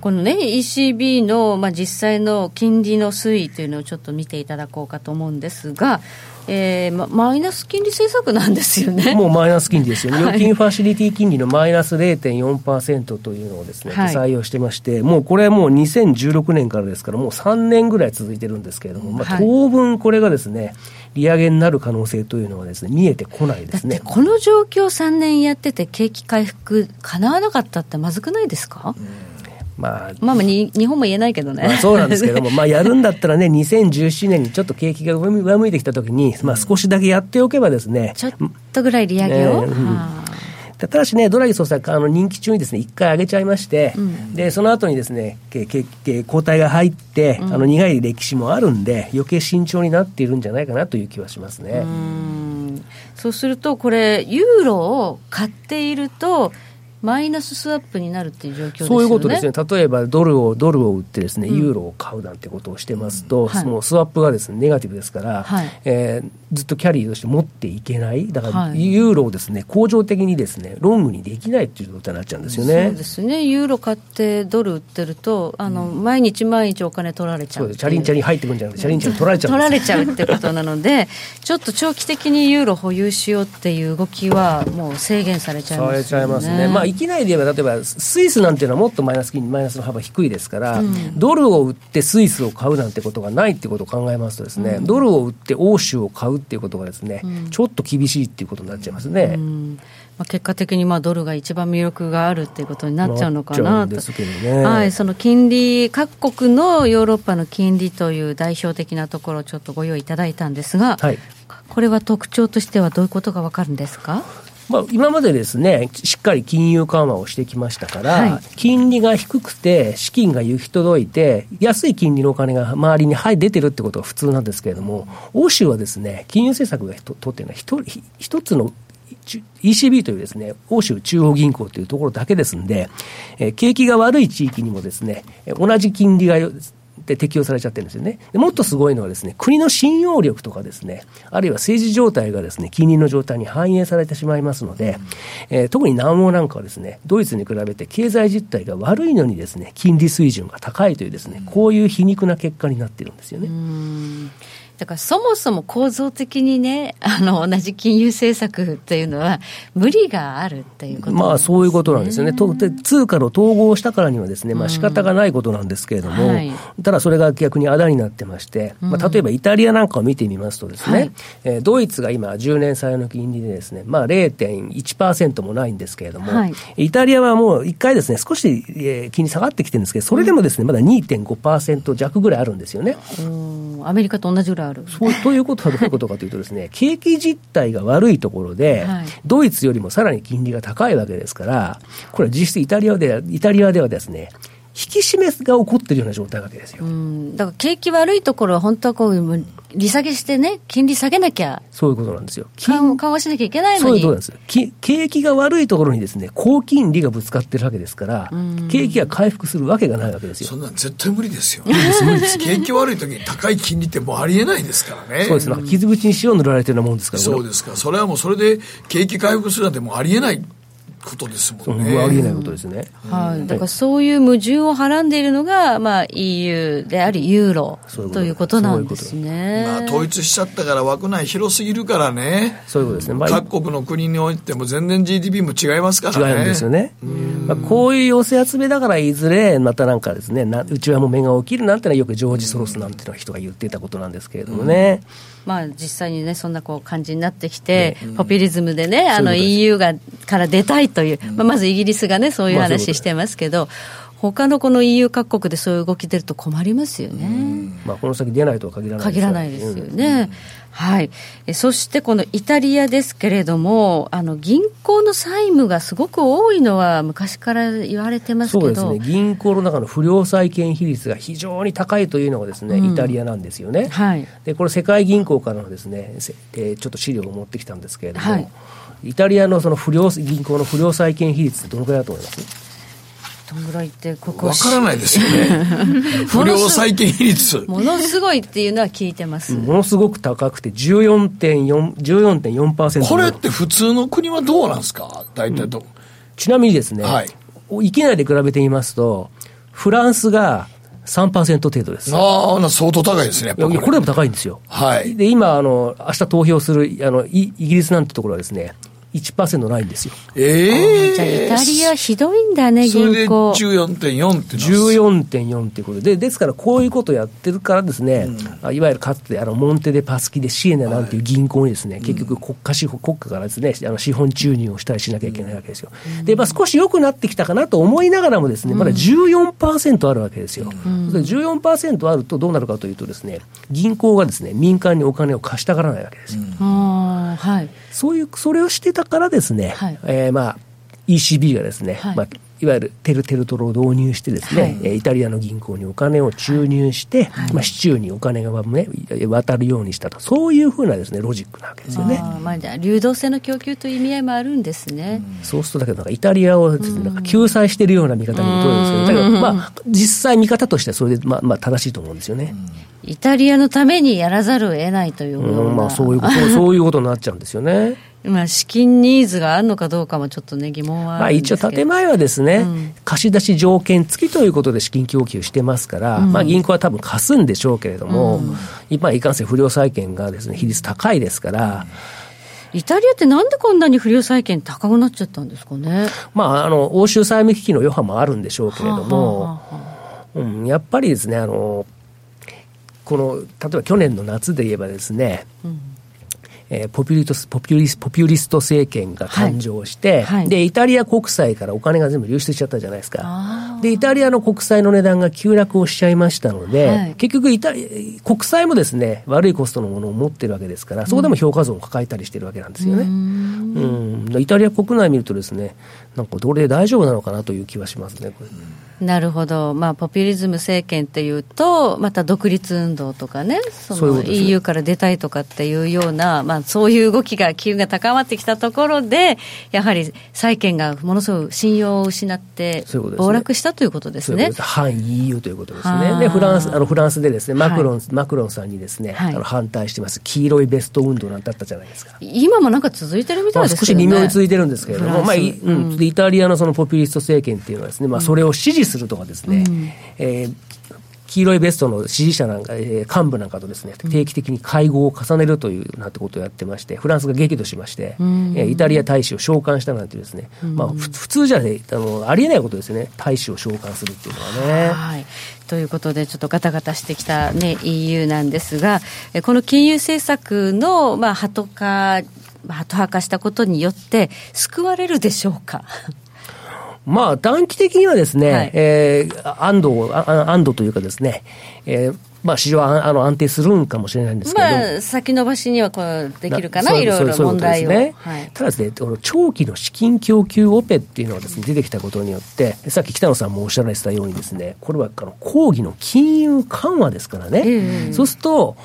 Speaker 3: このね、ECB の、まあ、実際の金利の推移というのをちょっと見ていただこうかと思うんですが、えーま、マイナス金利政策なんですよね。
Speaker 4: もうマイナス金利ですよね。預金ファシリティ金利のマイナス0.4%というのをですね、はい、採用してまして、もうこれはもう2016年からですから、もう3年ぐらい続いてるんですけれども、まあ、当分これがですね、利上げになる可能性というのはですね、見えてこないですね。
Speaker 3: この状況3年やってて景気回復かなわなかったってまずくないですか、うんまあ、まあまあ日本も言えないけどね、
Speaker 4: まあ、そうなんですけども、まあ、やるんだったらね、2017年にちょっと景気が上向いてきたときに、まあ、少しだけやっておけばですね、
Speaker 3: ちょっとぐらい利上げを？えーうん。
Speaker 4: ただしね、ドラギ総裁、あの任期中にですね、一回上げちゃいまして、うん、で、その後にですね、けけけ交代が入って、うん、あの苦い歴史もあるんで、余計慎重になっているんじゃないかなという気はしますね。
Speaker 3: うそうすると、これ、ユーロを買っていると、マイナススワップになるっていう状況ですよね。
Speaker 4: そういうことですね。例えばドルをドルを売ってですね、ユーロを買うなんてことをしてますと、そのスワップがですねネガティブですから、はい、えー、ずっとキャリーとして持っていけない。だからユーロをですね恒常的にですねロングにできないっていう状態になっちゃうんですよね。
Speaker 3: そうですね。ユーロ買ってドル売ってるとあの、うん、毎日毎日お金取られちゃう
Speaker 4: うチャリンチャリン入ってくるんじゃなくてチャリンチャリン取られちゃう
Speaker 3: 取られちゃうってことなので、ちょっと長期的にユーロ保有しようっていう動きはもう制限されちゃいますね。
Speaker 4: されちゃいますね。まあいきなりで言えば例えばスイスなんていうのはもっとマイナス金マイナスの幅低いですから、うん、ドルを売ってスイスを買うなんてことがないってことを考えますとですね、うん、ドルを売って欧州を買うっていうことがですね、うん、ちょっと厳しいっていうことになっちゃいますね。
Speaker 3: まあ、結果的にまあドルが一番魅力があるっていうことになっちゃうのかなと、ね、はい、その金利、各国のヨーロッパの金利という代表的なところをちょっとご用意いただいたんですが、はい、これは特徴としてはどういうことが分かるんですか
Speaker 4: まあ、今までですね、しっかり金融緩和をしてきましたから、はい、金利が低くて、資金が行き届いて、安い金利のお金が周りに入出てるってことが普通なんですけれども、欧州はですね、金融政策がとってるのは一一つの ECB というですね、欧州中央銀行というところだけですんで、えー、景気が悪い地域にもですね、同じ金利がで適用されちゃってるんですよね。もっとすごいのはですね、国の信用力とかですね、あるいは政治状態がですね、金利の状態に反映されてしまいますので、えー、特に南欧なんかはですね、ドイツに比べて経済実態が悪いのにですね、金利水準が高いというですね、こういう皮肉な結果になっているんですよね。
Speaker 3: だからそもそも構造的にね、あの同じ金融政策っていうのは、無理があるっていうこと、ね、
Speaker 4: まあそういうことなんですよね、と通貨の統合したからにはですね、まあ仕方がないことなんですけれども、うんはい、ただそれが逆にあだになってまして、まあ、例えばイタリアなんかを見てみますとですね、はい、えー、ドイツが今、10年債の金利でですね、まあ0.1%もないんですけれども、はい、イタリアはもう1回ですね、少し、えー、金利下がってきてるんですけど、それでもですね、まだ2.5%弱ぐらいあるんですよね。
Speaker 3: アメリカと同じぐらいある。
Speaker 4: そうということはどういうことかというとですね、景気実態が悪いところで、はい、ドイツよりもさらに金利が高いわけですから、これ実質イタリアでイタリアではですね、引き締めが起こっているような状態なわけですよ。
Speaker 3: だから景気悪いところは本当はこう、利下げしてね、金利下げなきゃ。
Speaker 4: そういうことなんですよ。
Speaker 3: 緩和しなきゃいけないの
Speaker 4: に。そういうことなんです。景気が悪いところにですね、高金利がぶつかってるわけですから、景気が回復するわけがないわけですよ。
Speaker 2: そんなん絶対無理ですよ。無理です、無理です。景気悪い時に高い金利ってもうありえないですからね。
Speaker 4: そうです。なんか傷口に塩塗られてるようなもんですから、
Speaker 2: そうですか。それはもうそれで景気回復するなんてもうありえないことですもんね。
Speaker 4: ありえないことですね。
Speaker 3: はい。だからそういう矛盾をはらんでいるのが、まあ EU でありユーロということなんですね。
Speaker 2: まあ統一しちゃったから枠内広すぎるからね。
Speaker 4: そういうことですね。
Speaker 2: まあ、各国の国においても全然 GDP も違いますからね。
Speaker 4: 違うんですよね。まあ、こういう寄せ集めだからいずれまたなんかですね、なうちはもう目が起きるなんてのはよくジョージ・ソロスなんていうの人が言っていたことなんですけれどもね。
Speaker 3: まあ、実際にね、そんなこう感じになってきて、ポピュリズムでね、あの EU がから出たいという、まあ、まずイギリスがね、そういう話してますけど、他のこの EU 各国でそういう動き出ると困りますよね。
Speaker 4: まあ、この先出ないとは限らない
Speaker 3: 限らないですよね。はい、えそしてこのイタリアですけれども、あの銀行の債務がすごく多いのは、昔から言われてますけど。
Speaker 4: そうですね、銀行の中の不良債権比率が非常に高いというのがですね、うん、イタリアなんですよね、はい、でこれ、世界銀行からのですね、えー、ちょっと資料を持ってきたんですけれども、はい、イタリアのその不良銀行の不良債権比率ってどのくらいだと思います？
Speaker 3: どんぐらいってここ
Speaker 2: わからないですよね。不良債権比率。
Speaker 3: ものすごいっていうのは聞いてます。
Speaker 4: ものすごく高くて14.4 14.4%
Speaker 2: これって普通の国はどうなんですか？大体と、う？ん、
Speaker 4: ちなみにですね、はい、域内で比べてみますとフランスが3%程度です。
Speaker 2: ああ、相当高いですね、
Speaker 4: これ。これも高いんですよ。はい。で、今、あの、明日投票する、あの、イギリスなんてところはですね、1%ないんですよ。
Speaker 3: ええー、じゃあイタリアひどいんだね、銀行。
Speaker 2: それで14.4って
Speaker 4: 14.4っていうことで、ですからこういうことをやってるからですね、うん、いわゆるかつてあのモンテデパスキでシエネなんていう銀行にですね、はい、結局国家資本、国家からですね、あの資本注入をしたりしなきゃいけないわけですよ。うん、で、まあ少し良くなってきたかなと思いながらもですね、まだ14%あるわけですよ。うん、14%あるとどうなるかというとですね、銀行がですね、民間にお金を貸したがらないわけですよ。はい。そういう、それをしてたからですね、はい、えー、まあ、ECB がですね、はい、まあ、いわゆるテルテルトロを導入してですね、はい、イタリアの銀行にお金を注入して、はい、まあ、市中にお金が、ね、渡るようにしたと、そういうふうなですね、ロジックなわけですよね。
Speaker 3: まあ、じゃあ、流動性の供給という意味合いもあるんですね。
Speaker 4: うん、そうすると、だけど、なんかイタリアをなんか救済しているような見方にも取るんですけど、だけど、まあ、実際見方としてはそれで、まあ、まあ、正しいと思うんですよね。
Speaker 3: イタリアのためにやらざるを得ないという
Speaker 4: うん、まあ、そういうこと、そういうことになっちゃうんですよね。
Speaker 3: まあ、資金ニーズがあるのかどうかもちょっとね、疑問は
Speaker 4: まあ、一応、建前はですね、うん、貸し出し条件付きということで資金供給してますから、うん、まあ、銀行は多分貸すんでしょうけれども、うん、今、いかんせん不良債権がですね、比率高いですから、
Speaker 3: イタリアってなんでこんなに不良債権高くなっちゃったんですかね。
Speaker 4: まあ、あの、欧州債務危機の余波もあるんでしょうけれども、はあはあ、うん、やっぱりですね、あの、この、例えば去年の夏で言えばですね、うんえー、ポピュリストポピュリスポピュリスト政権が誕生して、はい。はい、で、イタリア国債からお金が全部流出しちゃったじゃないですか。で、イタリアの国債の値段が急落をしちゃいましたので、はい、結局イタリ、国債もですね、悪いコストのものを持ってるわけですから、そこでも評価損を抱えたりしてるわけなんですよね。うん、うん、イタリア国内見るとですね、なんかどれで大丈夫なのかなという気はしますね、これ。
Speaker 3: なるほど、まあ、ポピュリズム政権っていうと、また独立運動とかね、その EU から出たいとかっていうような、まあ、そういう動きが、機運が高まってきたところで、やはり債権がものすごく信用を失って、暴落したということですね。
Speaker 4: 反 EU ということですね。で、フランス、あのフランスでですね、マクロン、はい、マクロンさんにですね、はい、あの反対してます、黄色いベスト運動なんてあったじゃないですか。
Speaker 3: 今もなんか続いてるみたいですね。少し
Speaker 4: 微妙に続いてるんですけれども、まあ、うん、イタリアのそのポピュリスト政権っていうのはですね、まあ、それを支持するとかですね、うん、えー黄色いベストの支持者なんか、えー、幹部なんかとですね、定期的に会合を重ねるというなんてことをやってまして、フランスが激怒しまして、うん、えー、イタリア大使を召喚したなんてですね、うん、まあ、普通じゃねあの、ありえないことですね、大使を召喚するっていうのはね。はい。
Speaker 3: ということで、ちょっとガタガタしてきた、ね、EU なんですが、この金融政策の、まあ、ハト化、ハト派化したことによって、救われるでしょうか？
Speaker 4: まあ、短期的にはですね、はい、えー、安堵、安堵というかですね、えー、まあ、市場はあの安定するんかもしれないんですけど、ま
Speaker 3: あ、先延ばしにはこうできるかな、いろいろ問題を。ね
Speaker 4: はい、ただですね、この長期の資金供給オペっていうのがです、ね、出てきたことによって、さっき北野さんもおっしゃられてたようにですね、これはあの抗議の金融緩和ですからね、えー、そうすると、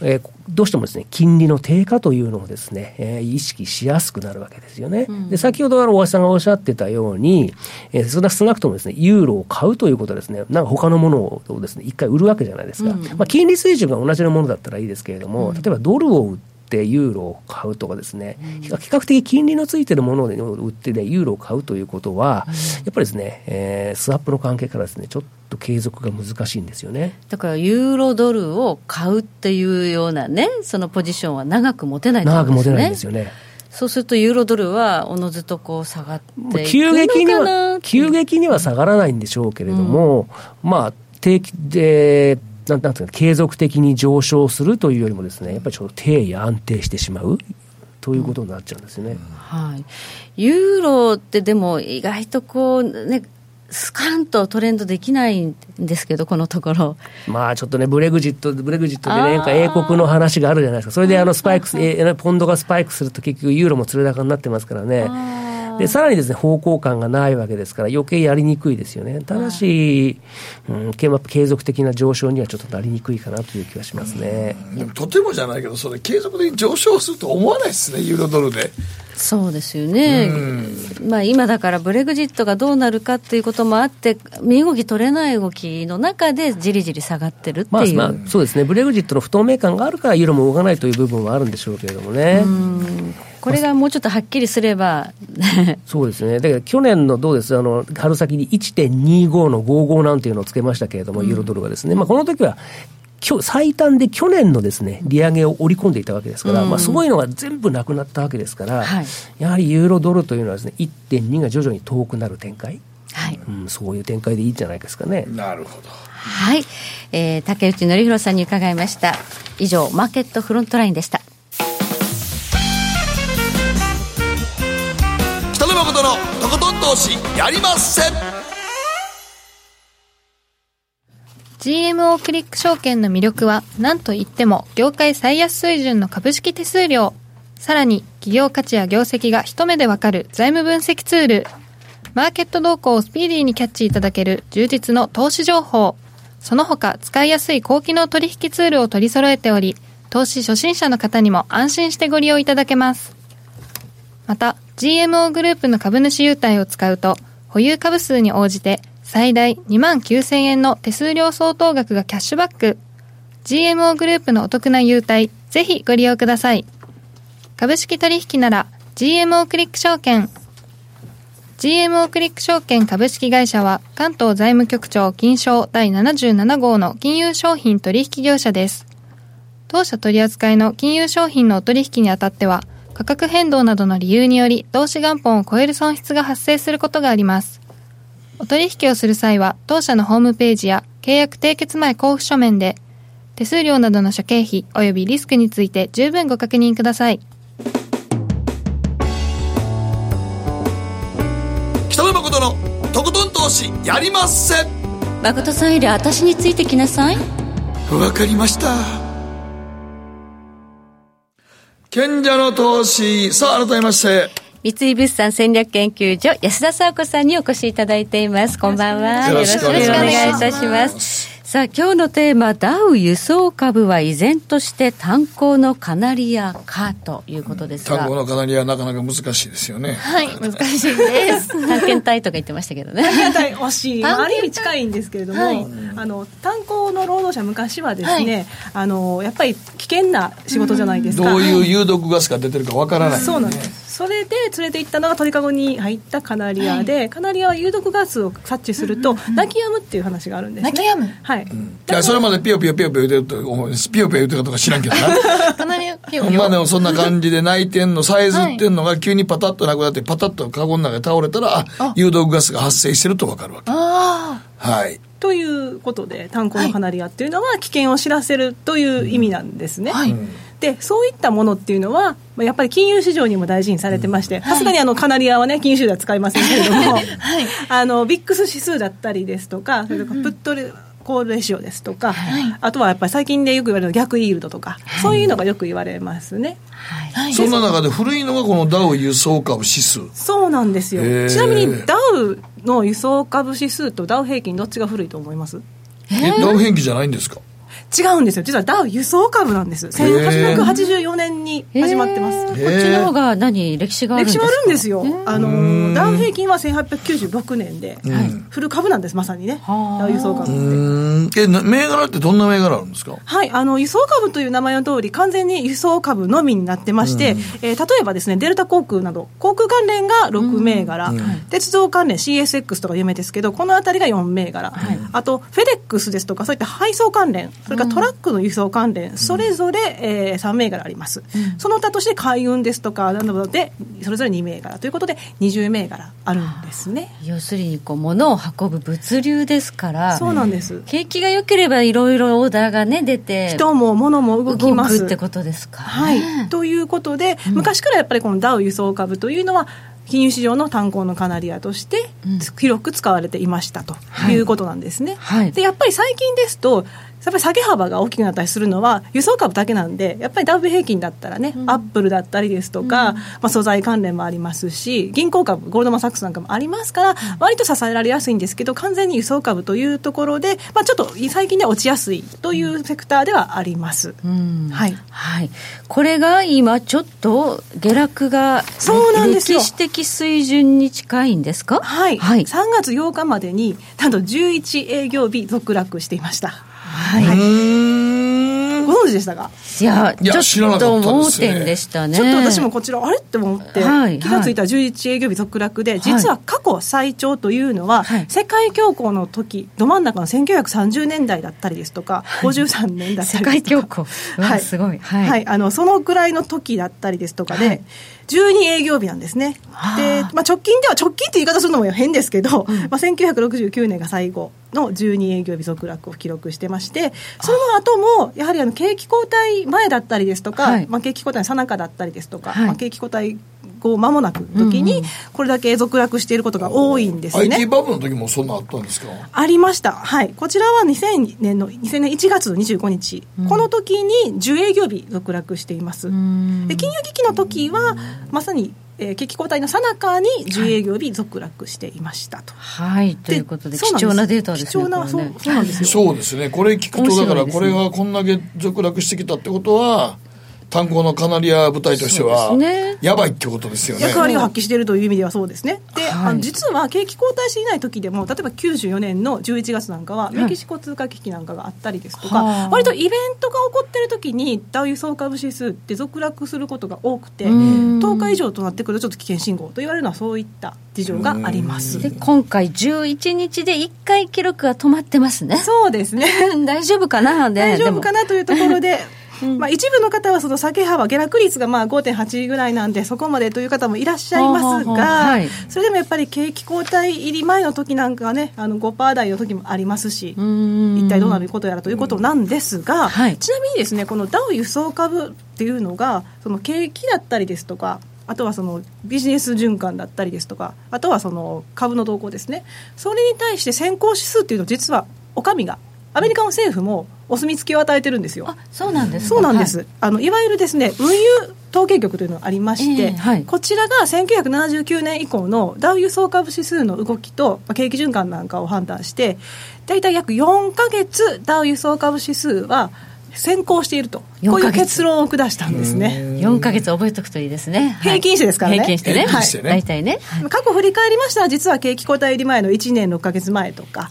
Speaker 4: えー、どうしてもですね、金利の低下というのをですね、えー、意識しやすくなるわけですよね。うん、で、先ほど大橋さんがおっしゃってたように、えー、少なくともですね、ユーロを買うということはですね、なんか他のものをですね、一回売るわけじゃないですか。うん、まあ、金利水準が同じのものだったらいいですけれども、例えばドルを売って、ってユーロを買うとかですね、比較的金利のついてるものを売ってね、ユーロを買うということは、やっぱりですね、えー、スワップの関係からですね、ちょっと継続が難しいんですよね。
Speaker 3: だから、ユーロドルを買うっていうようなね、そのポジションは長く持てない、
Speaker 4: ね、長く持てないんですよね。
Speaker 3: そうするとユーロドルはおのずとこう下がって
Speaker 4: 急激には急激には下がらないんでしょうけれども、うん、まあ定期でなんなんていうか、継続的に上昇するというよりもですね、やっぱりちょっと低位安定してしまう。ということになっちゃうんですよね、
Speaker 3: はい、ユーロってでも意外とこうねスカンとトレンドできないんですけど、このところ。
Speaker 4: まあちょっとね、ブレグジット、ブレグジットでね、英国の話があるじゃないですか。それであのスパイクス、えポンドがスパイクすると結局ユーロも釣れ高になってますからね。で、さらにですね、方向感がないわけですから、余計やりにくいですよね。ただし、うん、継続的な上昇にはちょっとなりにくいかなという気がしますね。
Speaker 2: でもとてもじゃないけど、それ継続的に上昇すると思わないですね、ユーロドルで。
Speaker 3: そうですよね、まあ、今だからブレグジットがどうなるかっていうこともあって、身動き取れない動きの中で、じりじり下がってるっていう、まあ、ま
Speaker 4: あ、そうですね、ブレグジットの不透明感があるから、ユーロも動かないという部分はあるんでしょうけれどもね。
Speaker 3: これがもうちょっとはっきりすれば。
Speaker 4: そうですね、だから去年のどうです？あの春先に1.25の55なんていうのをつけましたけれども、ユーロドルがですね、まあ、この時は最短で去年のですね利上げを織り込んでいたわけですから、うん、まあ、そういうのが全部なくなったわけですから、はい、やはりユーロドルというのはですね1.2が徐々に遠くなる展開、はい。うん、そういう展開でいいんじゃないですかね。
Speaker 2: なるほど。
Speaker 3: はい、えー、竹内紀弘さんに伺いました。以上マーケットフロントラインでした。
Speaker 2: 北野誠のとことん投資やりませ。ん
Speaker 1: GMO クリック証券の魅力は何といっても業界最安水準の株式手数料。さらに企業価値や業績が一目でわかる財務分析ツール。マーケット動向をスピーディーにキャッチいただける充実の投資情報。その他使いやすい高機能取引ツールを取り揃えており投資初心者の方にも安心してご利用いただけます。また GMO グループの株主優待を使うと保有株数に応じて最大2万9000円の手数料相当額がキャッシュバック。GMO グループのお得な優待、ぜひご利用ください。株式取引なら GMO クリック証券。GMO クリック証券株式会社は関東財務局長金賞第77号の金融商品取引業者です。当社取扱いの金融商品のお取引にあたっては価格変動などの理由により投資元本を超える損失が発生することがあります。お取引をする際は、当社のホームページや契約締結前交付書面で、手数料などの諸経費及びリスクについて十分ご確認ください。
Speaker 2: 北野誠のとことん投資やりませ。ん
Speaker 3: 誠さんより私についてきなさい。
Speaker 2: わかりました。賢者の投資。さあ改めまして
Speaker 3: 三井物産戦略研究所安田沙子さんにお越しいただいています。こんばんは。
Speaker 2: よろしくお願いい
Speaker 3: たします。さあ今日のテーマダウ輸送株は依然として炭鉱のカナリアかということですが。
Speaker 2: 炭鉱のカナリアなかなか難しいですよね。
Speaker 1: はい難しいです。
Speaker 3: 探検隊とか言ってましたけどね。
Speaker 8: 探検隊惜しい。ある意味近いんですけれども、はい、あの炭鉱の労働者昔はですね、はい、あのやっぱり危険な仕事じゃないですか。
Speaker 2: どういう有毒ガスが出てるかわからない、
Speaker 8: ね、そうなんですそれで連れて行ったのが鳥かごに入ったカナリアで、はい、カナリアは有毒ガスを察知すると、泣き止むっていう話があるんです、ね、
Speaker 1: 泣き止む。
Speaker 8: はい、
Speaker 2: うん、いやそれまでピヨピヨピヨピヨ言うてると思うピヨピヨ言うてるかとか知らんけどな。カナリアピヨピヨ。まあでもそんな感じで泣いてんのさえずってんのが急にパタッとなくなってパタッとカゴの中で倒れたらあ有毒ガスが発生してると分かるわけ。
Speaker 1: あ
Speaker 2: あ。はい。
Speaker 8: ということで炭鉱のカナリアっていうのは危険を知らせるという意味なんですね、はい、うんでそういったものっていうのはやっぱり金融市場にも大事にされてましてさすがにあのカナリアはね金融市場では使いませんけれども、はい、あのビックス指数だったりですとかそれからプットレ、コールレシオですとか、はい、あとはやっぱり最近でよく言われる逆イールドとか、はい、そういうのがよく言われますね、
Speaker 2: はい、そんな中で古いのがこのダウ輸送株指数。
Speaker 8: そうなんですよ。ちなみにダウの輸送株指数とダウ平均どっちが古いと思います？
Speaker 2: えダウ平均じゃないんですか？
Speaker 8: 違うんですよ。実はダウ輸送株なんです。1884年に始まってます。こっち
Speaker 3: の方が何？歴史があるんです
Speaker 8: か？歴史あるんですよ。あのダウ平均は1896年で、はい、フル株なんですまさにね。ダウ輸送株って。
Speaker 2: え銘柄ってどんな銘柄あるんですか？
Speaker 8: はい。あの輸送株という名前の通り完全に輸送株のみになってまして、えー、例えばですねデルタ航空など航空関連が6銘柄、鉄道関連 CSX とか有名ですけどこの辺りが4銘柄、はい、あとフェデックスですとかそういった配送関連。それからトラックの輸送関連、それぞれ、えー、3銘柄あります、うん、その他として海運ですとかなどでそれぞれ2銘柄。ということで20銘柄あるんですね。
Speaker 3: 要するにこう物を運ぶ物流ですから
Speaker 8: そうなんです。
Speaker 3: 景気が良ければいろいろオーダーがね出て
Speaker 8: 人も物も動きます。
Speaker 3: ってことですか、
Speaker 8: はい。ということで、うん、昔からやっぱりこのダウ輸送株というのは金融市場の炭鉱のカナリアとして広く使われていましたということなんですね。はい、でやっぱり最近ですとやっぱり下げ幅が大きくなったりするのは輸送株だけなんでやっぱりダブル平均だったらね、うん、アップルだったりですとか、うん、まあ、素材関連もありますし銀行株ゴールドマン・サックスなんかもありますから、割と支えられやすいんですけど完全に輸送株というところで、まあ、ちょっと最近では落ちやすいというセクターではあります、はい、
Speaker 3: はい、これが今ちょっと下落がそうなんですよ。歴史的水準に近いんですか？
Speaker 8: はい、はい、3月8日までになんと11営業日続落していましたはい、ご存知でしたか？
Speaker 3: いやちょっと盲点でしたね。
Speaker 8: ちょっと私もこちらあれ？って思って、はい、気が付いたら11営業日続落で、実は過去最長というのは、はい、世界恐慌の時ど真ん中の1930年代だったりですとか、はい、53年だったり
Speaker 3: ですとか。世界恐慌。はい。すごい。
Speaker 8: はい、はい、あのそのぐらいの時だったりですとかで、12営業日なんですね。で、まあ、直近では、直近って言い方するのも変ですけど、うん、まあ、1969年が最後の12営業日続落を記録してまして、その後も、やはりあの景気後退前だったりですとか、はい、まあ、景気後退のさなかだったりですとか、はい、まあ、景気後退後間もなく時に、これだけ続落していることが多いんですね。
Speaker 2: IT バブルの時もそんなあったんですか？
Speaker 8: ありました。はい。こちらは2000年の、2000年1月の25日、うん、この時に10営業日続落しています。で金融危機の時は、まさにえー、景気後退のさなかに10営業日続落していましたと。
Speaker 3: はい、ということで貴重なデータですね。貴重な、
Speaker 8: そうそうなんですよ。
Speaker 2: そうですね。これ聞くと、だからこれがこんだけ続落してきたってことは、炭鉱のカナリア部隊としては、やばいってことですよね。
Speaker 8: 役割を発揮しているという意味ではそうですね。で、はい、あの実は景気後退していない時でも、例えば94年の11月なんかは、メキシコ通貨危機なんかがあったりですとか、はい、割とイベントが起こってる時に、ダウ輸送株指数って続落することが多くて、10日以上となってくると、ちょっと危険信号と言われるのは、そういった事情があります
Speaker 3: で今回、11日で1回記録が止まってますね。
Speaker 8: そうですね。
Speaker 3: 大丈夫かな、
Speaker 8: 大丈夫かなというところで。まあ、一部の方はその下げ幅、下落率がまあ5.8ぐらいなんで、そこまでという方もいらっしゃいますが、はい、それでもやっぱり景気後退入り前の時なんかはね、あの5%台の時もありますし、一体どうなることやらということなんですが、はい、ちなみにですね、このダウ輸送株っていうのが、その景気だったりですとか、あとはそのビジネス循環だったりですとか、あとはその株の動向ですね、それに対して先行指数っていうのは、実はお上が、アメリカの政府もお墨付きを与えてるんですよ。
Speaker 3: そうなんです
Speaker 8: そうなんです。はい、あのいわゆるですね運輸統計局というのがありまして、えーはい、こちらが1979年以降のダウ輸送株指数の動きと、まあ、景気循環なんかを判断して大体約4か月ダウ輸送株指数は先行していると。こういう結論を下したんですね。
Speaker 3: 4か月覚えておくといいですね、
Speaker 8: 平均してですからね。
Speaker 3: 平均してね、はい、大体ね、
Speaker 8: 過去振り返りましたら実は景気後退入り前の1年6か月前とか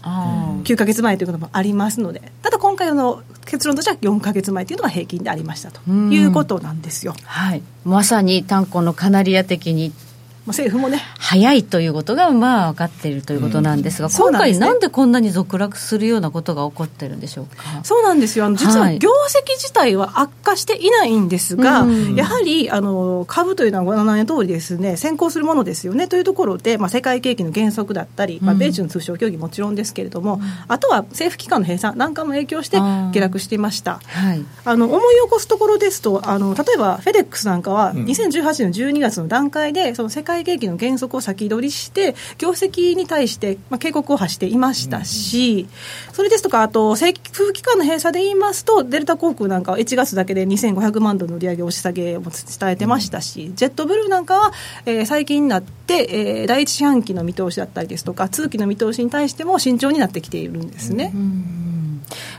Speaker 8: 9か月前ということもありますのでただ今回の結論としては4か月前というのが平均でありましたということなんですよ、
Speaker 3: はい、まさに炭鉱のカナリア的に
Speaker 8: 政府もね。
Speaker 3: 早いということがまあ分かっているということなんですが、うん、今回なんでこんなに続落するようなことが起こってるんでしょうか？
Speaker 8: そうなんですよ。あの実は業績自体は悪化していないんですが、はい、やはりあの株というのはご覧の通りですね先行するものですよねというところで、まあ、世界景気の減速だったり、まあ、米中の通商協議もちろんですけれども、うん、あとは政府機関の閉鎖なんかも影響して下落していました、はい、あの思い起こすところですとあの例えばフェデックスなんかは2018年の12月の段階でその世界景気の減速を先取りして、業績に対して、まあ、警告を発していましたし、それですとか、あと、政府機関の閉鎖で言いますと、デルタ航空なんかは1月だけで2500万ドルの売り上げ押し下げを伝えてましたし、ジェットブルーなんかは、えー、最近になって、えー、第一四半期の見通しだったりですとか、通期の見通しに対しても慎重になってきているんですね。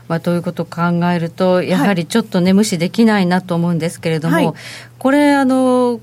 Speaker 3: まあ、ということを考えると、やはりちょっとね、無視できないなと思うんですけれども、はい、これあの、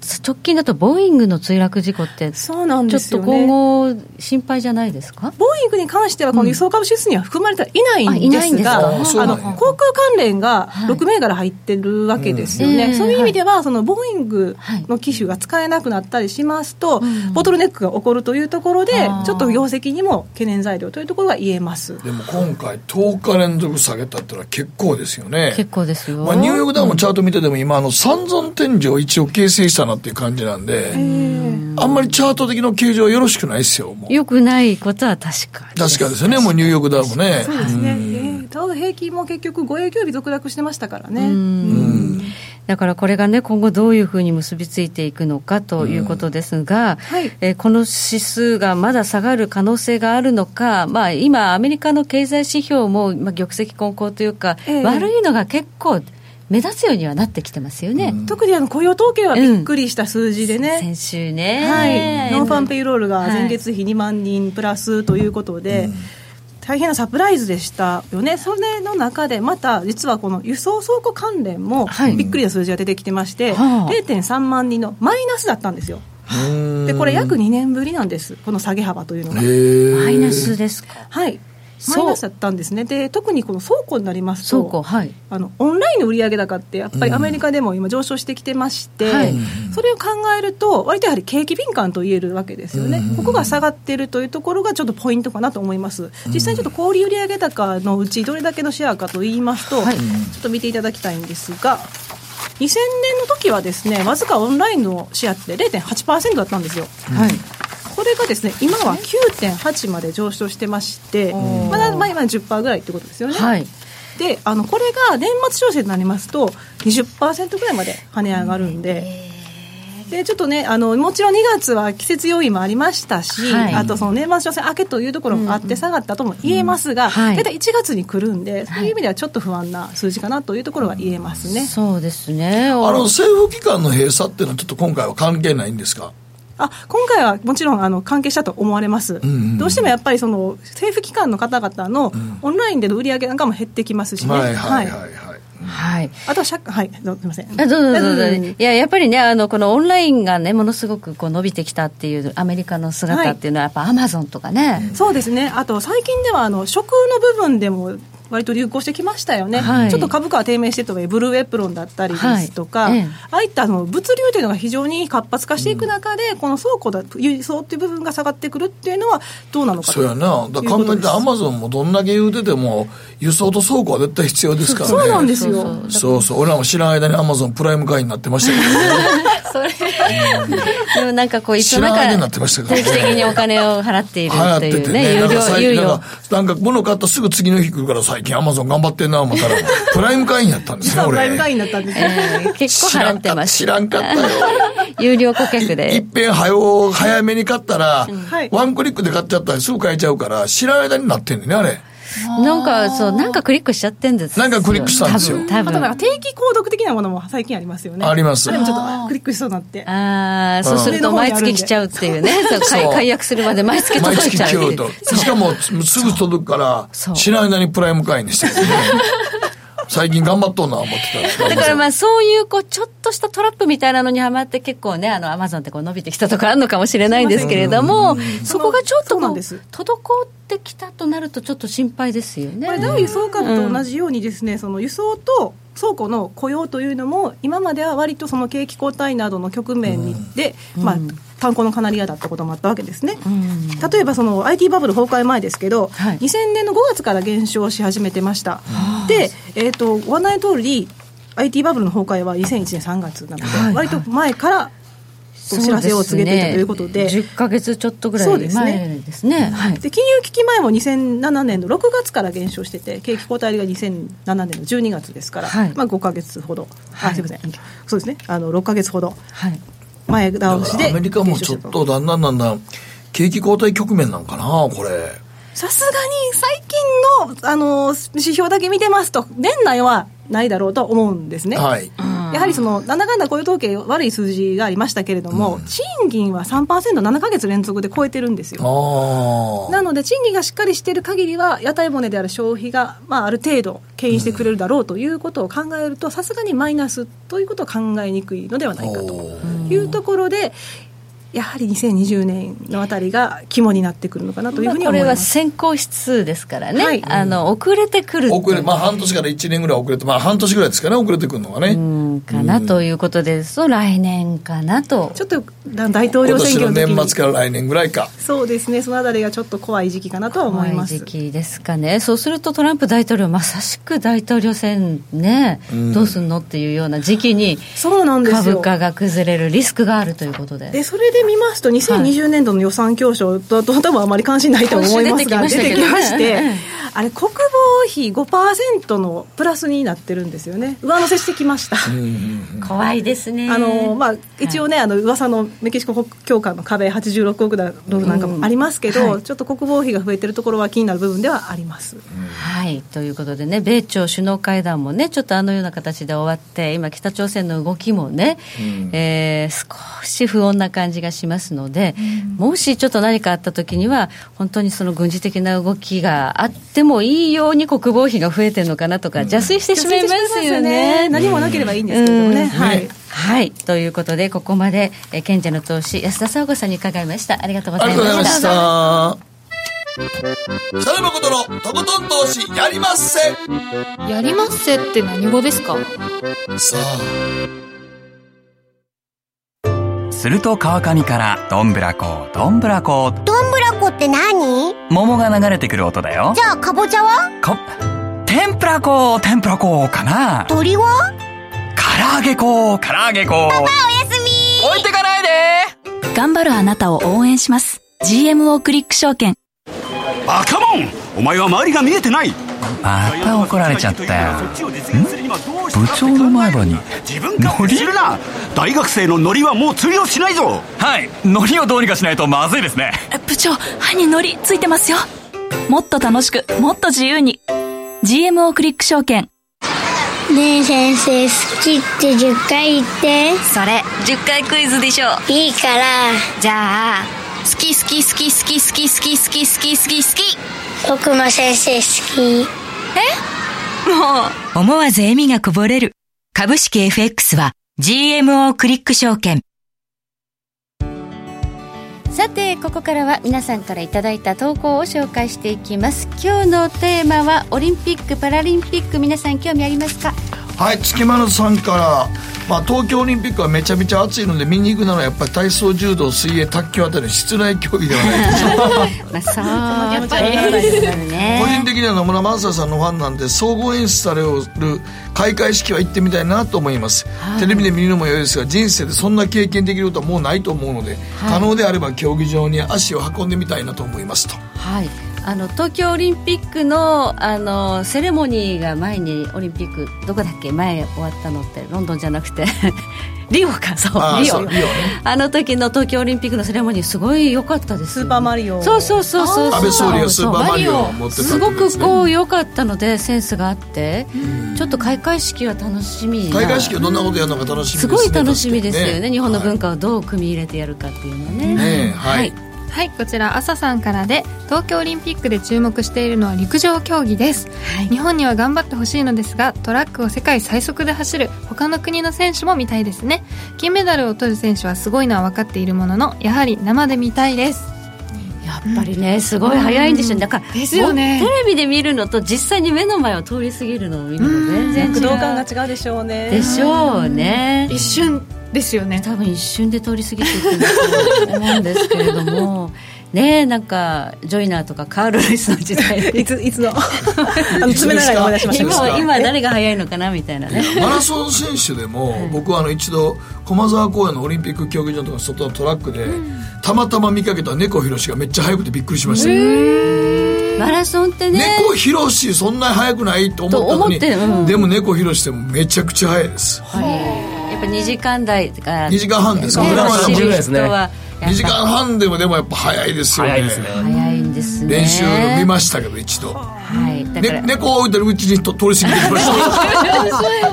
Speaker 3: 直近だとボーイングの墜落事故ってそうなんですよ、ね、ちょっと今後心配じゃないですか？
Speaker 8: ボーイングに関してはこの輸送株指数には含まれてはいないんですが、うん、あの航空関連が6銘柄入ってるわけですよね、はいうん、そういう意味ではそのボーイングの機種が使えなくなったりしますと、はい、ボトルネックが起こるというところでちょっと業績にも懸念材料というところが言えます。
Speaker 2: でも今回10日連続下げたっていうのは結構ですよね。
Speaker 3: 結構ですよ、
Speaker 2: まあ、ニューヨークダウンのチャート見てても今あの三尊天井を一応形成したなっていう感じなんで、あんまりチャート的な形状はよろしくないですよ。
Speaker 3: よくないことは確か
Speaker 2: 確かですよね、もうニューヨークダウもね。
Speaker 8: そうですね。ダウ平均も結局5営業日続落してましたからね。
Speaker 3: だからこれがね、今後どういうふうに結びついていくのかということですが、うんはい、えー、この指数がまだ下がる可能性があるのか、まあ、今、アメリカの経済指標も、まあ、玉石混交というか、えー、悪いのが結構、目立つようにはなってきてますよね、
Speaker 8: うん、特にあの雇用統計はびっくりした数字でね、
Speaker 3: うん、先週ね、
Speaker 8: はい、ノンファンペイロールが前月比2万人プラスということで、うん大変なサプライズでしたよね、それの中で、また実はこの輸送倉庫関連もびっくりな数字が出てきてまして、はい、0.3万人のマイナスだったんですよ。でこれ約2年ぶりなんです。この下げ幅というのが。
Speaker 3: マイナスですか。
Speaker 8: はいマイナスだったんですね。で特にこの倉庫になりますとはい、あのオンラインの売上高ってやっぱりアメリカでも今上昇してきてまして、うんはい、それを考えると割とやはり景気敏感と言えるわけですよね、うん、ここが下がっているというところがちょっのポイントかなと思います。実際ちょっと小売売上高のうちどれだけのシェアかと言いますと、はい、ちょっと見ていただきたいんですが2000年の時はですねわずかオンラインのシェアって0.8%だったんですよ、はいこれがですね今は9.8まで上昇してまして、まだまあ今10%ぐらいってことですよね。はい。であのこれが年末調整になりますと20%ぐらいまで跳ね上がるんで。でちょっとねあのもちろん2月は季節要因もありましたし、はい、あとその年末調整明けというところもあって下がったとも言えますが、うんはい、大体1月に来るんで、そういう意味ではちょっと不安な数字かなというところは言えますね、
Speaker 3: そうですね。あ
Speaker 2: の政府機関の閉鎖っていうのはちょっと今回は関係ないんですか？
Speaker 8: あ今回はもちろんあの関係したと思われます、うんうん、どうしてもやっぱりその政府機関の方々のオンラインでの売り上げなんかも減ってきますしね。はいはいはい、はい。はい、あとはしゃ、はい、すみません。あどうぞ
Speaker 3: どうぞ。いや、やっぱりね、あの、このオンラインがね、ものすごくこう伸びてきたっていうアメリカの姿っていうのは、やっぱアマゾンとかね、
Speaker 8: そうですね。あと、最近では、あの、食の部分でも、割と流行してきましたよね、はい、ちょっと株価は低迷してとはいえ、ブルーエプロンだったりですとか、はい、ああいったあの物流というのが非常に活発化していく中で、うん、この倉庫だ、輸送っていう部分が下がってくるっていうのは、どうなのか
Speaker 2: そうやな、だ簡単にアマゾンもどんだけ言うてても、輸送と倉庫は絶対必要ですからね、
Speaker 8: そうなんですよ、
Speaker 2: そうそう、俺らも知らん間にアマゾンプライム会員になってましたけどね。それ、
Speaker 3: で もなんかこう、いつの間に定期的にお金を払っているというね、
Speaker 2: 有料、有料。なんか物買ったすぐ次の日来るから最近アマゾン頑張ってんな思ったら、プライム会員やったんですよ、
Speaker 8: 俺。プライム会員だったんです
Speaker 3: ね。結構払ってま
Speaker 2: す。知らんかったよ。
Speaker 3: 有料顧客で。
Speaker 2: いっぺん早早めに買ったら、ワンクリックで買っちゃったらすぐ買えちゃうから、知らん間になってんねあれ。
Speaker 3: なんか、そう、なんかクリックしちゃってんです
Speaker 2: なんかクリックしたんですよ。
Speaker 8: 多分。あと定期購読的なものも最近ありますよね。
Speaker 2: あります。
Speaker 8: でもちょっとクリックしそうになって。
Speaker 3: ああ、そうすると毎月来ちゃうっていうね。そう解約するまで毎月届いちゃう。毎月来よ
Speaker 2: うと。しかも、すぐ届くから、知らない間にプライム会員にして。最近頑張っとんな思ってたんです
Speaker 3: だからまあそういうこうちょっとしたトラップみたいなのにはまって結構ねあのアマゾンってこう伸びてきたとかあるのかもしれないんですけれどもそこがちょっとこう滞ってきたとなるとちょっと心配ですよね。
Speaker 8: これダウ輸送株と同じようにですね、うん、その輸送と倉庫の雇用というのも今までは割とその景気後退などの局面で、うん、まあ、炭鉱のカナリアだったこともあったわけですね、うん、例えばその IT バブル崩壊前ですけど、はい、2000年の5月から減少し始めてました、で、えーと、ご案内の通り IT バブルの崩壊は2001年3月なので、はい、割と前からお知らせを告げていたということで、
Speaker 3: ね、10か月ちょっとぐらい前ですね、ね。
Speaker 8: はい、で金融危機前も2007年の6月から減少してて景気後退が2007年の12月ですから、はい、まあ、5か月ほど、はい、すみません。そうですね。あの6か月ほど、はい。前倒しで
Speaker 2: アメリカもちょっとだんだんだんだん景気後退局面なんかなこれ。
Speaker 8: さすがに最近のあの指標だけ見てますと年内はないだろうと思うんですね、はい、やはりそのなんだかんだ雇用統計悪い数字がありましたけれども、うん、賃金は 3%7 か月連続で超えてるんですよ。なので賃金がしっかりしている限りは屋台骨である消費が、まあ、ある程度牽引してくれるだろうということを考えるとさすがにマイナスということを考えにくいのではないかというところでやはり2020年のあたりが肝になってくるのかなというふうに思います、まあ、これは
Speaker 3: 先行指数ですからね、はい、あの遅れてくる
Speaker 2: 遅れ、まあ、半年から1年ぐらい遅れて、まあ、半年ぐらいですかね、遅れてくるのがね。
Speaker 3: かなということです。と、来年かなと。
Speaker 8: ちょっと大統領選挙
Speaker 2: の年末から来年ぐらいか。
Speaker 8: そうですね、そのあたりがちょっと怖い時期かなとは思います。
Speaker 3: 時期ですかね、そうするとトランプ大統領、まさしく大統領選ね、どうすんのっていうような時期に、
Speaker 8: そうなんです
Speaker 3: 株価が崩れるリスクがあるということで。
Speaker 8: でそれで見ますと、2020年度の予算教書と、多分あまり関心ないと思いますが、出てきまして、あれ、国防費5%のプラスになってるんですよね。上乗せしてきました。
Speaker 3: 怖いですね。
Speaker 8: あの、まあ、一応ね、はい、あの噂のメキシコ国境間の壁86億ドルなんかもありますけど、うんはい、ちょっと国防費が増えてるところは気になる部分ではあります、
Speaker 3: はい。ということでね米朝首脳会談もねちょっとあのような形で終わって今北朝鮮の動きもね、うん、えー、少し不穏な感じがしますので、うん、もしちょっと何かあった時には本当にその軍事的な動きがあってもいいように国防費が増えてるのかなとか、邪推してしまいますよね。
Speaker 8: 何もなければいいんですけどね。はい。
Speaker 3: はい。ということで、ここまで、え賢者の投資、安田沙子さんに伺いました。ありがとうございました。ありがとうございました。
Speaker 2: 北野誠のとことん投資やりまっせ
Speaker 1: やりまっせって何語ですか
Speaker 2: さあ
Speaker 7: すると川上からどんぶらこどんぶらこ。
Speaker 9: どんぶらこって何？
Speaker 7: 桃が流れてくる音だよ。
Speaker 9: じゃあかぼちゃは？
Speaker 7: か天ぷら粉天ぷら粉かな。
Speaker 9: 鳥は？
Speaker 7: 唐揚げ粉唐揚げ粉パ
Speaker 9: パおやすみ。
Speaker 7: 置いてかないで。
Speaker 10: 頑張るあなたを応援します。GMO クリック証券。
Speaker 6: 赤門お前は周りが見えてない
Speaker 7: また怒られちゃったよ。部長の前歯に
Speaker 6: ノリ？するな。大学生のノリはもう通用しないぞ。
Speaker 7: はい。ノリをどうにかしないとまずいですね。
Speaker 10: 部長歯にノリついてますよ。もっと楽しくもっと自由に。GMO クリック証券。
Speaker 9: ねえ先生好きって10回言って。
Speaker 10: それ10回クイズでしょ。
Speaker 9: いいから。
Speaker 10: じゃあ好き好き好き好き好き好き好き好き好き好き
Speaker 9: 僕も先生好き。
Speaker 10: え？もう。思わず笑みがこぼれる。株式 FX は GMO クリック証券。さてここからは皆さんからいただいた投稿を紹介していきます。今日のテーマはオリンピック・パラリンピック。皆さん興味ありますか？
Speaker 2: はい月丸さんから。まあ、東京オリンピックはめちゃめちゃ暑いので見に行くならやっぱり体操柔道水泳卓球あたり室内競技ではないで
Speaker 3: しょう。まあそうやっぱり
Speaker 2: 個人的には野村萬斎さんのファンなんで総合演出される開会式は行ってみたいなと思います、はい、テレビで見るのも良いですが人生でそんな経験できることはもうないと思うので、はい、可能であれば競技場に足を運んでみたいなと思いますと。
Speaker 3: はいあの東京オリンピックのあのセレモニーが前にオリンピックどこだっけ前終わったのってロンドンじゃなくて。リオかそうリオ、ね、あの時の東京オリンピックのセレモニーすごい良かったです、
Speaker 8: スーパーマリオ。
Speaker 3: そうそうそうそう
Speaker 2: 安倍総理がスーパーマリオを持ってた、ね、
Speaker 3: すごくこう良かったのでセンスがあってちょっと開会式は楽しみ。
Speaker 2: 開会式はどんなことやるのか楽しみです、ね、
Speaker 3: すごい楽しみですよね、ね、日本の文化をどう組み入れてやるかっていうのね。
Speaker 2: ねはい、
Speaker 1: はいはいこちら朝さんからで東京オリンピックで注目しているのは陸上競技です、はい、日本には頑張ってほしいのですがトラックを世界最速で走る他の国の選手も見たいですね。金メダルを取る選手はすごいのは分かっているもののやはり生で見たいです。
Speaker 3: やっぱりね、すごい早いんですよ、だから
Speaker 1: ですよ、ね、
Speaker 3: テレビで見るのと実際に目の前を通り過ぎるのを見るの全然違う。
Speaker 8: 駆動感が違うでしょうね。
Speaker 3: でしょうね。
Speaker 1: 一瞬ですよね。
Speaker 3: 多分一瞬で通り過ぎていくと思うんですけれども。ねなんかジョイナーとかカール・ルイスの時代
Speaker 8: いついつの？あの詰めながら思い出しました
Speaker 3: 今今誰が速いのかなみたいなね。
Speaker 2: マラソン選手でも、僕はあの一度駒沢公園のオリンピック競技場とか外のトラックで、うん、たまたま見かけた猫ひろしがめっちゃ速くてびっくりしました
Speaker 3: マラソンってね。
Speaker 2: 猫ひろしそんなに速くないと思ったのに、うん、でも猫ひろしでもめちゃくちゃ速いです、
Speaker 3: はい、ぱ2時間台
Speaker 2: が2時間半ですか、ね、
Speaker 3: 走る人は
Speaker 2: 2時間半でもでもやっぱ早いですよね。早いですね。
Speaker 3: 早いんですね。
Speaker 2: 練習見ましたけど一度。はい。ね、猫を置いてるうちにと通り過ぎてきました。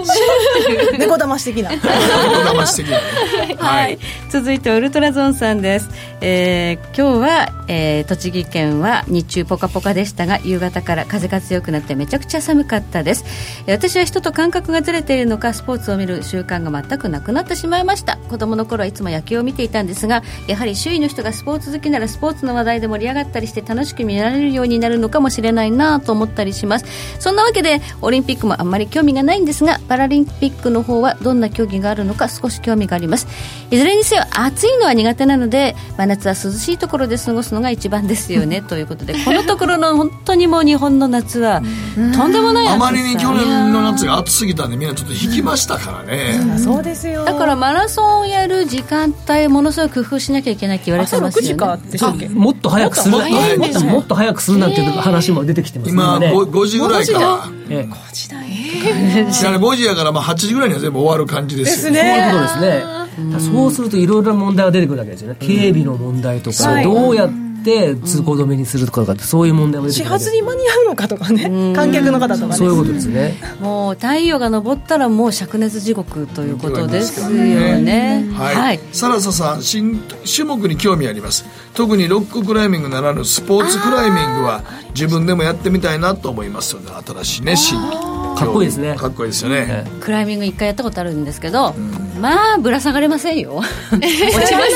Speaker 8: 猫騙し的な猫
Speaker 2: 騙し的な、
Speaker 3: はい、続いてウルトラゾンさんです、えー、今日は、えー、栃木県は日中ポカポカでしたが夕方から風が強くなってめちゃくちゃ寒かったです。私は人と感覚がずれているのかスポーツを見る習慣が全くなくなってしまいました。子供の頃はいつも野球を見ていたんですがやはり周囲の人がスポーツ好きならスポーツの話題で盛り上がったりして楽しく見られるようになるのかもしれないなと思ったりします。そんなわけでオリンピックもあんまり興味がないんですがパラリンピックの方はどんな競技があるのか少し興味があります。いずれにせよ暑いのは苦手なので真夏は涼しいところで過ごすのが一番ですよねということでこのところの本当にもう日本の夏はとんでもない
Speaker 2: あまりに去年の夏が暑すぎたんでみんなちょっと引きましたからね、
Speaker 8: うん、そうですよ。
Speaker 3: だからマラソンをやる時間帯ものすごい工夫しなきゃいけないって言われてますよね。
Speaker 8: も
Speaker 4: っと早くするもっと早くするなんていう話も出てきてます
Speaker 2: 今、ね、5, 時ぐらいか。ら。
Speaker 8: 5時だ。
Speaker 2: えー、5時やからまあ8時ぐらいには全部終わる感じですよ。ね。
Speaker 4: そういうことですね。そうするといろいろな問題が出てくるわけですよね。警備の問題とか、どうやってて通行止めにするとかってそういう問題も出
Speaker 8: て始発に間に合うのかとかね観客の方とかね。
Speaker 4: そういうことですね。
Speaker 3: もう太陽が昇ったらもう灼熱地獄ということですよね。
Speaker 2: はい、はい、サラサさん新種目に興味あります。特にロッククライミングならぬスポーツクライミングは自分でもやってみたいなと思いますので新しいね新
Speaker 4: かっこいいですね。
Speaker 2: かっこいいですよね、
Speaker 3: クライミング一回やったことあるんですけど、うん、まあぶら下がれませんよ。落ち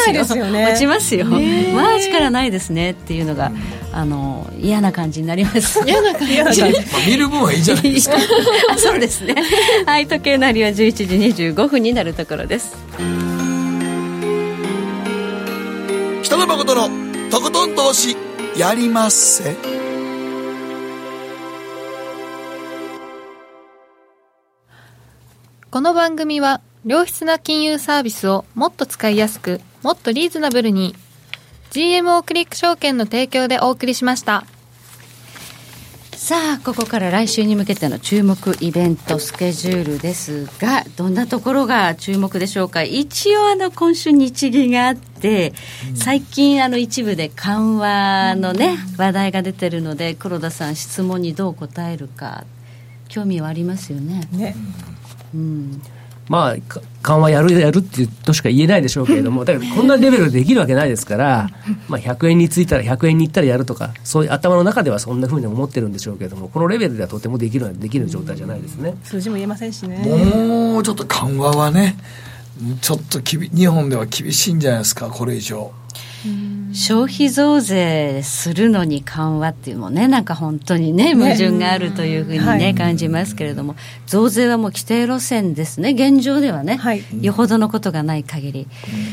Speaker 3: ますよ。ね落ちますよ、まあ力ないですねっていうのが、うん、あの嫌な感じになります。
Speaker 8: 嫌な感じ。まあ、
Speaker 2: 見る分はいいじゃないですか。
Speaker 3: そうですね。はい時計なりは11時25分になるところです。
Speaker 2: 北野誠のとことん投資やりまっせ
Speaker 1: この番組は良質な金融サービスをもっと使いやすくもっとリーズナブルに GMO クリック証券の提供でお送りしました。
Speaker 3: さあここから来週に向けての注目イベントスケジュールですがどんなところが注目でしょうか？一応あの今週日銀があって最近あの一部で緩和のね話題が出てるので黒田さん質問にどう答えるか興味はありますよね？ね
Speaker 4: うんまあ、緩和やるやるっていうとしか言えないでしょうけれども、だからこんなレベルでできるわけないですから、まあ、100円についたら100円にいったらやるとか、そういう頭の中ではそんなふうに思ってるんでしょうけれども、このレベルではとてもできるできる状態じゃないですね
Speaker 8: 数字も言えませんしね。
Speaker 2: もうちょっと緩和はね、ちょっときび日本では厳しいんじゃないですか、これ以上。
Speaker 3: 消費増税するのに緩和っていうのもね、なんか本当にね、矛盾があるというふうにね、はい、感じますけれども、増税はもう規定路線ですね、現状ではね、はい、よほどのことがない限り、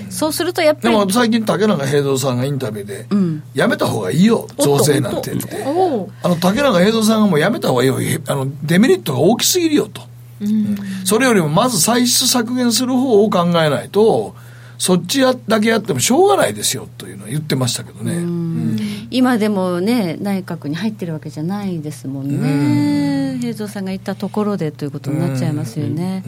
Speaker 3: うん、そうするとやっぱり。
Speaker 2: でも最近、竹中平蔵さんがインタビューで、うん、やめたほうがいいよ、増税なんてって、あの竹中平蔵さんがもうやめたほうがいいよ、あのデメリットが大きすぎるよと、うん、それよりもまず歳出削減する方を考えないと、そっちやだけやってもしょうがないですよというのは言ってましたけどね、うん、
Speaker 3: 今でもね内閣に入ってるわけじゃないですもんね、平蔵さんが言ったところでということになっちゃいますよね。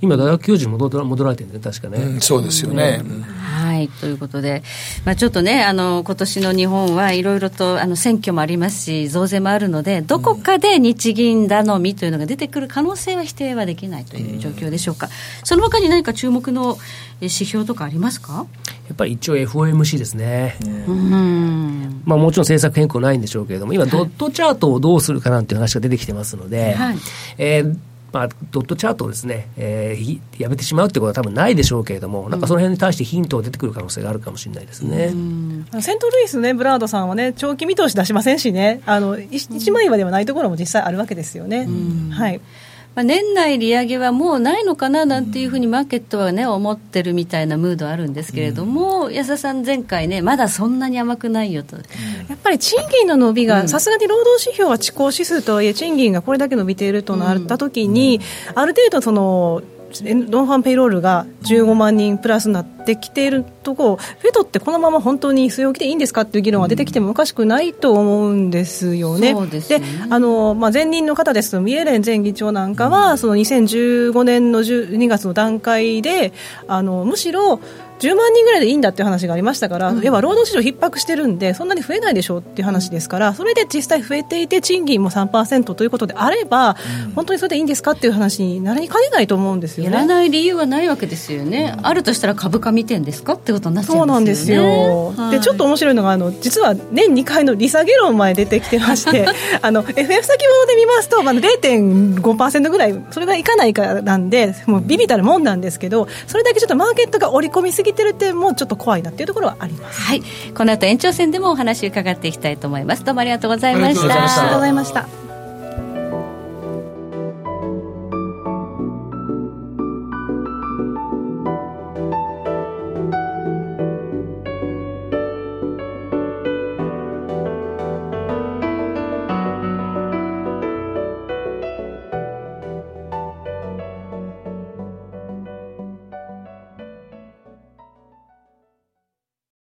Speaker 4: 今、大学教授に戻戻られてるんで、確かね、
Speaker 2: うん、そうですよね。うん、
Speaker 3: はいということで、まあ、ちょっとね、あの今年の日本はいろいろとあの選挙もありますし、増税もあるので、どこかで日銀頼みというのが出てくる可能性は否定はできないという状況でしょうか、うん、その他に何か注目の指標とかありますか？
Speaker 4: やっぱり一応 FOMC ですね、うん。まあ、もちろん政策変更ないんでしょうけれども、今、ドットチャートをどうするかなんていう話が出てきてますので、はい、えーまあ、ドットチャートをですね、えー、やめてしまうってことは多分ないでしょうけれども、なんかその辺に対してヒントが出てくる可能性があるかもしれないですね。
Speaker 8: セントルイスね、ブラードさんはね、長期見通し出しませんしね、あの一枚岩ではないところも実際あるわけですよね。はい。
Speaker 3: まあ、年内利上げはもうないのかななんていうふうにマーケットはね、思ってるみたいなムードあるんですけれども、うん、安田さん、前回ね、まだそんなに甘くないよと。や
Speaker 8: っぱり賃金の伸びが、さすがに労働指標は地高指数とはいえ、賃金がこれだけ伸びているとなったときに、ある程度その、ノンファンペイロールが15万人プラスになってきているところ、フェドってこのまま本当に据え置きでいいんですかっていう議論が出てきてもおかしくないと思うんですよね。で、ね、あのまあ、前任の方ですと、ミエレン前議長なんかは、その2015年の12月の段階で、あのむしろ、10万人ぐらいでいいんだっていう話がありましたから、うん、要は労働市場逼迫してるんで、そんなに増えないでしょうっていう話ですから、それで実際増えていて、賃金も3%ということであれば、うん、本当にそれでいいんですかっていう話になりかねないと思うんですよね。
Speaker 3: やらない理由はないわけですよね、うん、あるとしたら株価見てんですかってことになっちゃ
Speaker 8: う、ね、そうなんですよ、はい、でちょっと面白いのがあの、実は年2回の利下げ論前出てきてまして、あの FF 先物で見ますと、まあ、0.5%ぐらい、それがいかないからなんで、もうビビたるもんなんですけど、それだけちょっとマーケットが織り込みすぎてる点もちょっと怖いなっていうところはあります。
Speaker 3: はい、この後延長戦でもお話伺っていきたいと思います。どうもありがとうございました。ありがとうございました。